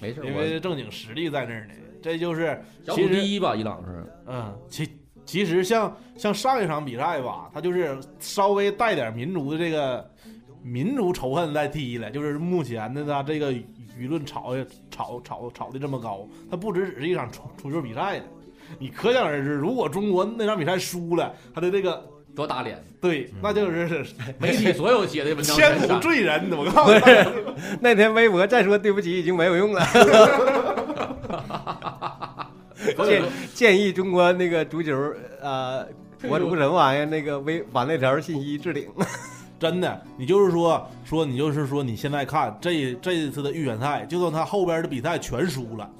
没事。因为正经实力在那儿呢，这就是小其实组第一吧，伊朗是。嗯，其其实像像上一场比赛吧，他就是稍微带点民族的这个民族仇恨在踢了，就是目前的他这个舆论炒的炒炒炒的这么高，他不只只是一场足足球比赛了。你可想而知，如果中国那场比赛输了，他的这个多打脸！对，那就是媒体所有写的文章千古罪人。我告诉你，那天微博再说对不起已经没有用了。[laughs] [laughs] 建建议中国那个足球呃国足什么玩意儿那个微把那条信息置顶。[laughs] 真的，你就是说说你就是说你现在看这这一次的预选赛，就算他后边的比赛全输了，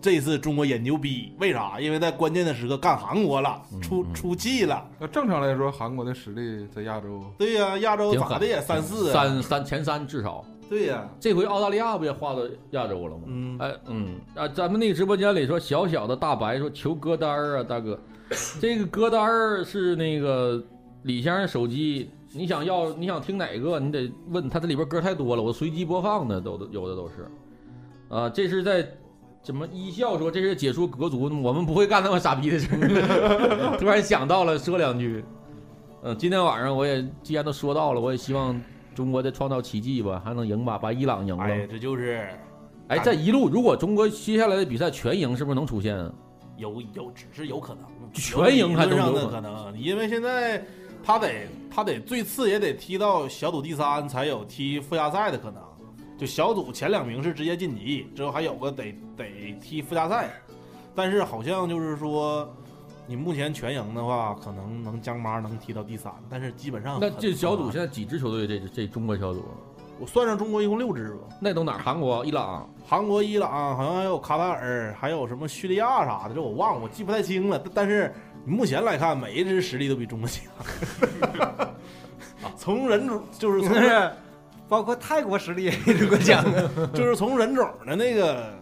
这次中国也牛逼，为啥？因为在关键的时刻干韩国了，出出气了。那正常来说，韩国的实力在亚洲，对呀、亚洲咋的也三四啊。三三前三至少。对呀、这回澳大利亚不也划到亚洲了吗？嗯，哎，嗯啊，咱们那个直播间里说小小的大白说求歌单儿啊，大哥，[laughs] 这个歌单儿是那个李先生手机，你想要你想听哪个，你得问他，这里边歌太多了，我随机播放的都有的都是，啊，这是在怎么一笑说这是解说国足，我们不会干那么傻逼的事儿，[laughs] 突然想到了说两句，嗯，今天晚上我也既然都说到了，我也希望中国的创造奇迹吧，还能赢吧，把伊朗赢了。哎，这就是哎，这一路如果中国接下来的比赛全赢，是不是能出现啊？有有只是有可能，全赢还有理论上都有可能，因为现在他得他得最次也得踢到小组第三，才有踢附加赛的可能。就小组前两名是直接晋级，之后还有个得得踢附加赛，但是好像就是说，你目前全赢的话，可能能将妈能踢到第三，但是基本上那这小组现在几支球队？这这中国小组，我算上中国一共六支吧，那都哪儿？韩国、伊朗。韩国、伊朗，好像还有卡塔尔，还有什么叙利亚啥的，这我忘了，我记不太清了。但但是目前来看，每一支实力都比中国强。[laughs] 从人种就是从是，包括泰国实力也比中国强啊。[laughs] 就是从人种的那个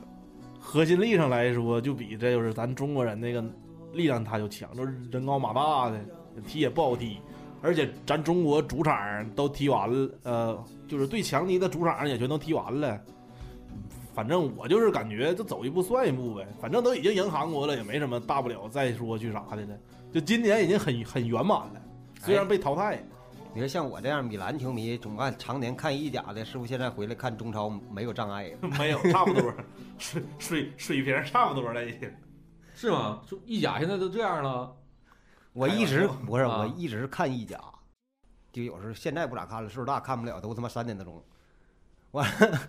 核心力上来说，就比这就是咱中国人那个力量他就强，就是人高马大的，踢也不好踢。而且咱中国主场都踢完了，呃，就是对强敌的主场也全都踢完了。反正我就是感觉就走一步算一步呗，反正都已经赢韩国了，也没什么大不了再说去啥的了。就今年已经很很圆满了，虽然被淘汰，你说像我这样米兰球迷，总看常年看意甲的，是不是现在回来看中超没有障碍？[laughs] 没有差不多，[laughs] 水水水平差不多了已经。是吗？说意甲现在都这样了，我一直不是，啊我一直看意甲，就有时候现在不咋看了，岁数大看不了，都他妈三点多钟。完了，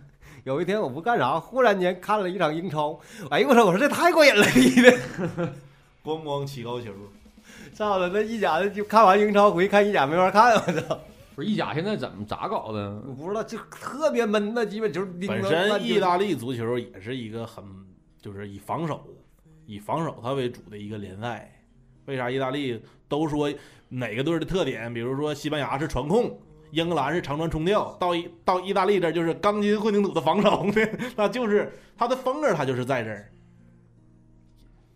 有一天我不干啥，忽然间看了一场英超，哎呦我操！我说这太过瘾了，一的，咣咣起高球，操了！那意甲的就看完英超回去看意甲没法看，我操！不是意甲现在怎么咋搞的？我不知道，就特别闷，那基本就是本身意大大利足球也是一个很就是以防守以防守他为主的一个联赛。为啥意大利都说哪个队的特点？比如说西班牙是传控，英格兰是长传冲吊，到意到意大利这儿就是钢筋混凝土的防守呢，[laughs] 那就是他的风格，他就是在这儿。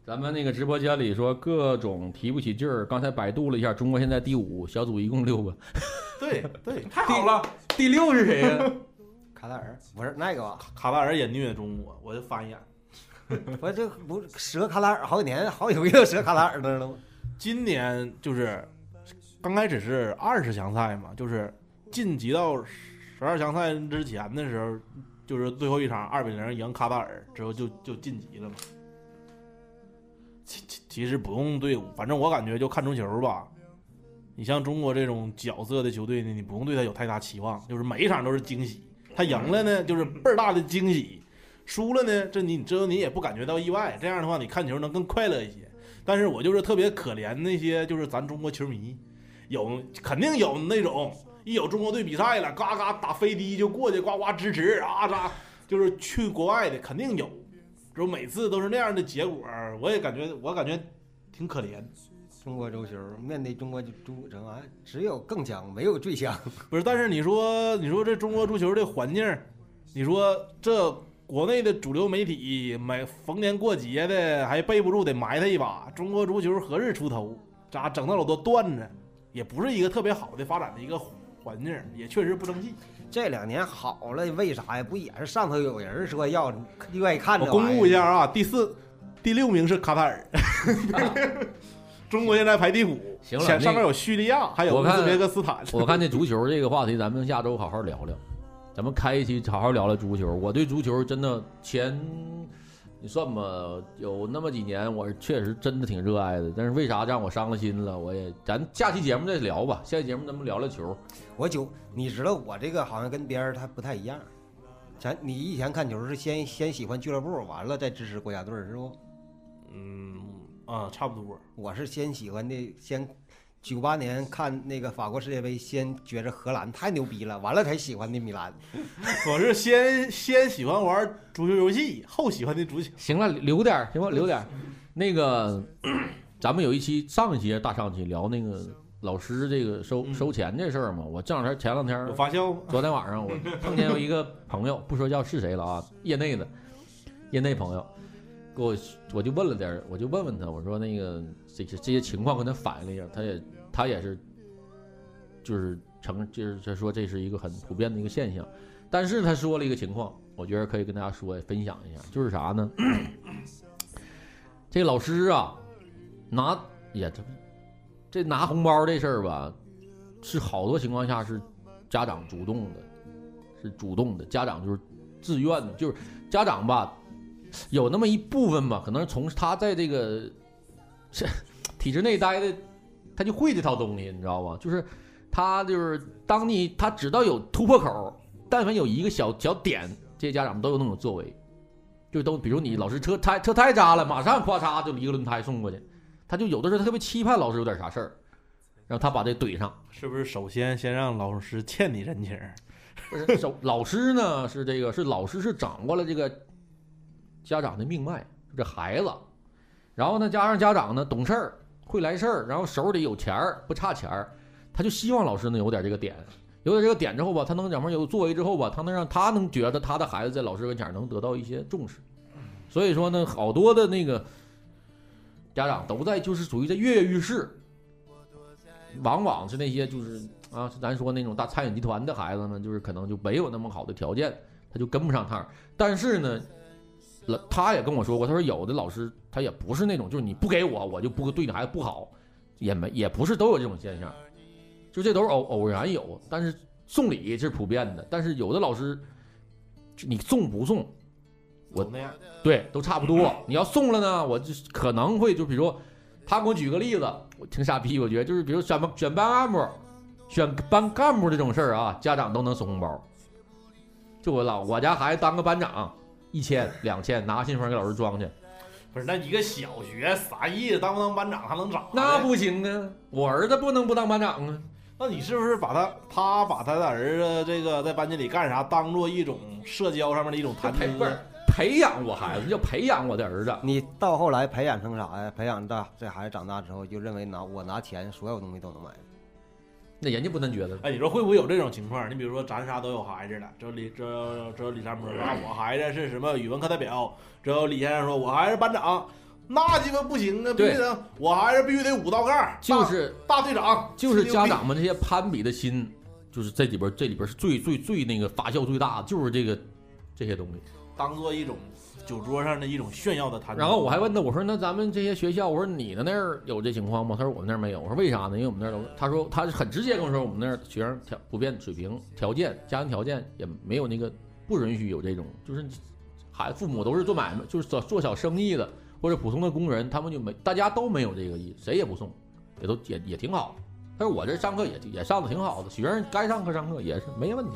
咱们那个直播间里说各种提不起劲儿，刚才百度了一下，中国现在第五，小组一共六个，对 [laughs] 对，[laughs] 太好了，第六是谁呀？卡塔尔不是那个吧？卡塔尔也虐中国，我就翻眼。[laughs] 我这不折卡塔尔好几年，好几回都折卡塔尔那了吗？今年就是刚开始是二十强赛嘛，就是晋级到十二强赛之前的时候，就是最后一场二比零赢卡塔尔之后就就晋级了嘛。其其其实不用队伍，反正我感觉就看足球吧。你像中国这种角色的球队呢，你不用对他有太大期望，就是每一场都是惊喜。他赢了呢，就是倍儿大的惊喜；输了呢，这你之后你也不感觉到意外。这样的话，你看球能更快乐一些。但是我就是特别可怜那些就是咱中国球迷，有肯定有那种一有中国队比赛了，嘎嘎打飞的就过去呱呱支持啊啥，就是去国外的肯定有，就每次都是那样的结果，我也感觉我感觉挺可怜。中国足球面对中国足足什么，只有更强，没有最强。不是，但是你说，你说这中国足球这环境，你说这国内的主流媒体每逢年过节的还备不住得埋汰一把，中国足球何日出头？咋整那老多段子，也不是一个特别好的发展的一个环境，也确实不争气。这两年好了，为啥呀？不也是上头有人说要愿意看我公布一下啊，第四、第六名是卡塔尔，[laughs] 中国现在排第五，行了前上面有叙利亚，还有乌兹别克斯坦。我看这足球这个话题，咱们下周好好聊聊，咱们开一期好好聊聊足球。我对足球真的前，你算吧，有那么几年，我确实真的挺热爱的。但是为啥让我伤了心了？我也，咱下期节目再聊吧。下期节目咱们聊聊球。我就你知道我这个好像跟别人他不太一样。咱你以前看球是先先喜欢俱乐部，完了再支持国家队是不？嗯啊，差不多。我是先喜欢的，先九八年看那个法国世界杯，先觉着荷兰太牛逼了，完了才喜欢的米兰。[laughs] 我是先先喜欢玩足球游戏，后喜欢的足球。行了，留点儿行吧，留点儿。那个，[clears throat] 咱们有一期上一节大上期聊那个老师这个收嗯收钱这事儿嘛。我这两天前两天有发酵？昨天晚上我 [laughs] 碰见有一个朋友，不说叫是谁了啊，业内的，业内朋友，给我我就问了点，我就问问他，我说那个这些这些情况跟他反映了一下，他也他也是，就是成就是他说这是一个很普遍的一个现象，但是他说了一个情况，我觉得可以跟大家说分享一下，就是啥呢？[coughs] 这老师啊，拿也这这拿红包这事儿吧，是好多情况下是家长主动的，是主动的，家长就是自愿的，就是家长吧，有那么一部分吧，可能从他在这个这 [laughs] 体制内待的，他就会这套东西，你知道吧？就是他就是当你他知道有突破口，但凡有一个小小点，这些家长们都有那种作为，就都比如你老师车胎车胎扎了，马上咔嚓就一个轮胎送过去，他就有的时候他特别期盼老师有点啥事儿，然后他把这怼上。是不是首先先让老师欠你人情？不是手老师呢是这个是老师是掌握了这个家长的命脉，这孩子，然后呢加上家长呢懂事儿会来事儿，然后手里有钱儿不差钱儿，他就希望老师能有点这个点，有点这个点之后吧，他能怎么有作为之后吧，他能让他能觉得他的孩子在老师跟前能得到一些重视，所以说呢，好多的那个家长都在就是属于在跃跃欲试，往往是那些就是啊，咱说那种大餐饮集团的孩子呢，就是可能就没有那么好的条件，他就跟不上趟。但是呢，他也跟我说过，他说有的老师他也不是那种，就是你不给我，我就不对你孩子不好，也没也不是都有这种现象，就这都是偶偶然有，但是送礼是普遍的。但是有的老师，你送不送，我那样。对，都差不多。你要送了呢，我就可能会就比如说，他给我举个例子，我挺傻逼，我觉得就是比如选班选班干部，选班干部这种事儿啊，家长都能送红包。就我老我家孩子当个班长，一千两千，拿信封给老师装去，不是，那一个小学啥意思？当不当班长还能咋的？那不行啊！我儿子不能不当班长啊！那你是不是把他他把他的儿子这个在班级里干啥当做一种社交上面的一种谈资？培不是培养我孩子，叫培养我的儿子。你到后来培养成啥呀？培养大这孩子长大之后，就认为拿我拿钱，所有东西都能买。那人家不能觉得，哎，你说会不会有这种情况？你比如说咱仨都有孩子了，只有李只有只有李三波说啊，我孩子是什么语文课代表，只有李先生说我孩子是班长，那鸡巴不行啊，必须得我孩子必须得五道杠，就是大大队长，就是家长们这些攀比的心，就是这里边这里边是最最最那个发酵最大的，就是这个这些东西。当做一种酒桌上的一种炫耀的谈。然后我还问他，我说那咱们这些学校，我说你的那儿有这情况吗？他说我们那儿没有。我说为啥呢？因为我们那儿都，他说他很直接跟我说，我们那儿学生条普遍水平条件家庭条件也没有那个不允许有这种，就是孩子父母都是做买卖，就是做做小生意的或者普通的工人，他们就没大家都没有这个意，谁也不送，也都也也挺好。他说我这上课也也上的挺好的，学生该上课上课也是没问题。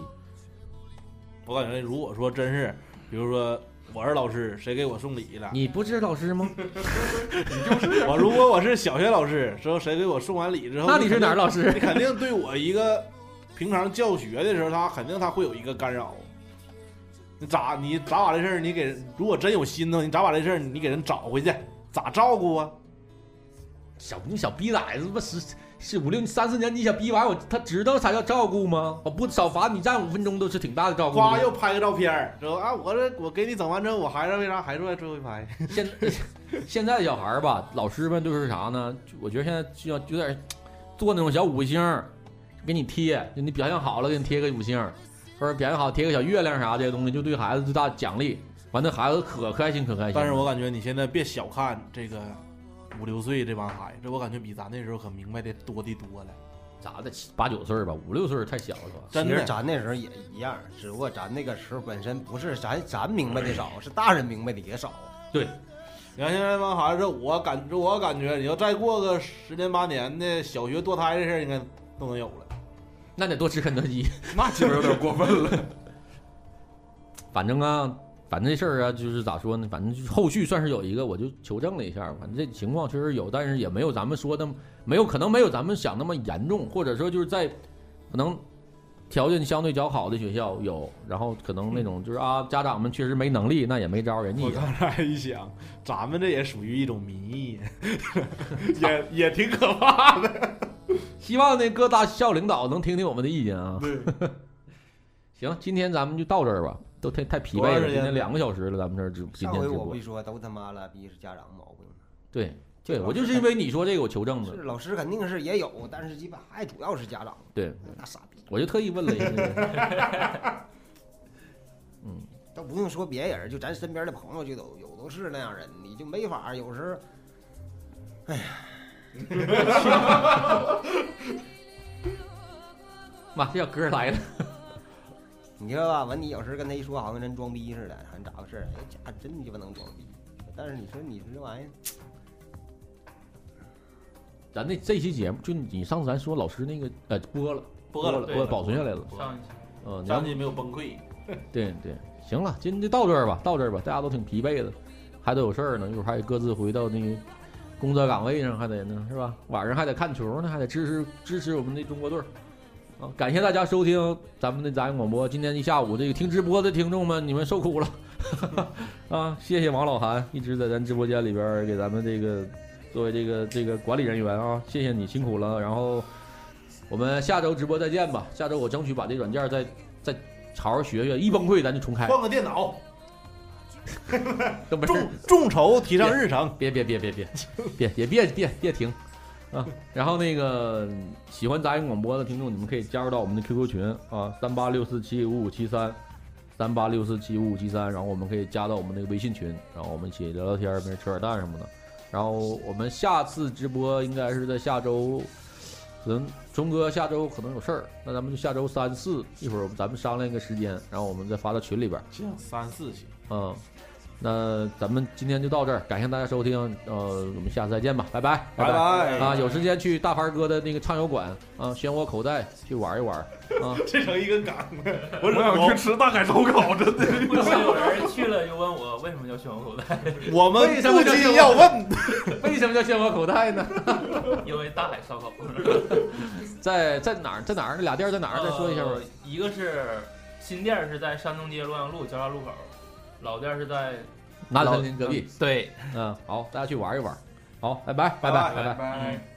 我感觉如果说真是，比如说我是老师，谁给我送礼了？你不是老师吗？[laughs] 我如果我是小学老师，之后谁给我送完礼之后，那你是哪儿老师你？肯定对我一个平常教学的时候，他肯定他会有一个干扰。你咋你咋把这事儿你给人如果真有心呢？你咋把这事儿你给人找回去？咋照顾啊？小你小逼崽子，不十十五六三四年级小逼玩意儿，我他知道啥叫照顾吗？我不少罚你站五分钟都是挺大的照顾的。夸又拍个照片儿，之后啊，我这我给你整完之后，我孩子为啥还坐在最后一排？现 [laughs] 现在的小孩儿吧，老师们都是啥呢？我觉得现在就要有点做那种小五星儿，给你贴，就你表现好了给你贴个五星儿，或者表现好贴个小月亮啥这些东西，就对孩子最大奖励。完，那孩子可开心可开心。但是我感觉你现在别小看这个五六岁这帮孩子，这我感觉比咱那时候可明白的多的多了。咋的？八九岁吧，五六岁太小了吧？真的，咱那时候也一样，只不过咱那个时候本身不是咱咱明白的少，是大人明白的也少。对，你看现在这帮孩子，我感觉我感觉你要再过个十年八年的小学堕胎这事儿，应该都能有了。那得多吃肯德基。那岂不是有点过分了。[laughs] 反正啊，反正这事儿啊，就是咋说呢？反正就是后续算是有一个，我就求证了一下，反正这情况确实有，但是也没有咱们说的没有，可能没有咱们想那么严重，或者说就是在可能条件相对较好的学校有，然后可能那种就是啊，家长们确实没能力，那也没招儿，人家也我刚才一想，咱们这也属于一种民意，也 [laughs] 也挺可怕的。[laughs] 希望那各大校领导能听听我们的意见啊。对，[laughs] 行，今天咱们就到这儿吧，都太太疲惫了，今天两个小时了，咱们这儿直今上回天直播我不说都他妈了逼是家长毛病，对对，我就是因为你说这个，我求证的，是老师肯定是也有，但是基本还主要是家长，对，那傻逼我就特意问了一下。[laughs] 都不用说别人，就咱身边的朋友就都有都是那样人，你就没法有时候 [laughs] 妈，这小哥来了，你知道吧？完你有时候跟他一说，好像人装逼似的，还咋回事儿？哎，家真鸡巴能装逼，但是你说你这玩意儿，咱那这期节目就你上次咱说老师那个呃播了了播了播保存下来了，上一期嗯，你要张金没有崩溃，对对，行了，今天就到这儿吧，到这儿吧，大家都挺疲惫的，还都有事儿呢，一会儿还得各自回到那个工作岗位上，还得呢是吧？晚上还得看球呢，还得支持支持我们的中国队儿。啊，感谢大家收听咱们的杂音广播。今天一下午，这个听直播的听众们，你们受苦了 [laughs] 啊！谢谢王老韩一直在咱直播间里边给咱们这个作为这个这个管理人员啊，谢谢你辛苦了。然后我们下周直播再见吧。下周我争取把这软件再再好好学学，一崩溃咱就重开。换个电脑，[laughs] 众众筹提上日程。别别别别别别别别别别停啊！然后那个喜欢杂音广播的听众，你们可以加入到我们的 QQ 群啊，三八六四七五五七三，三八六四七五五七三，然后我们可以加到我们那个微信群，然后我们一起聊聊天，没事扯扯淡什么的。然后我们下次直播应该是在下周，可能钟哥下周可能有事儿，那咱们就下周三四一会儿咱们商量一个时间，然后我们再发到群里边儿。这样三四行，嗯，那咱们今天就到这儿，感谢大家收听，呃，我们下次再见吧，拜拜，拜拜拜啊！有时间去大凡哥的那个畅游馆啊，漩涡口袋去玩一玩啊。[laughs] 这成一个梗了。我我想去吃大海烧烤，真的。不是有人去了就问我为什么叫漩涡口袋，我们为什么不禁要问，[laughs] 为什么叫漩涡口袋呢？[laughs] 因为大海烧烤。在在哪儿？在哪儿？那俩店儿在哪儿？再说一下吧呃。一个是新店是在山东街洛阳路交叉路口，老店是在南森林隔壁。对，嗯，好，大家去玩一玩。好，拜拜，拜拜，拜拜。拜。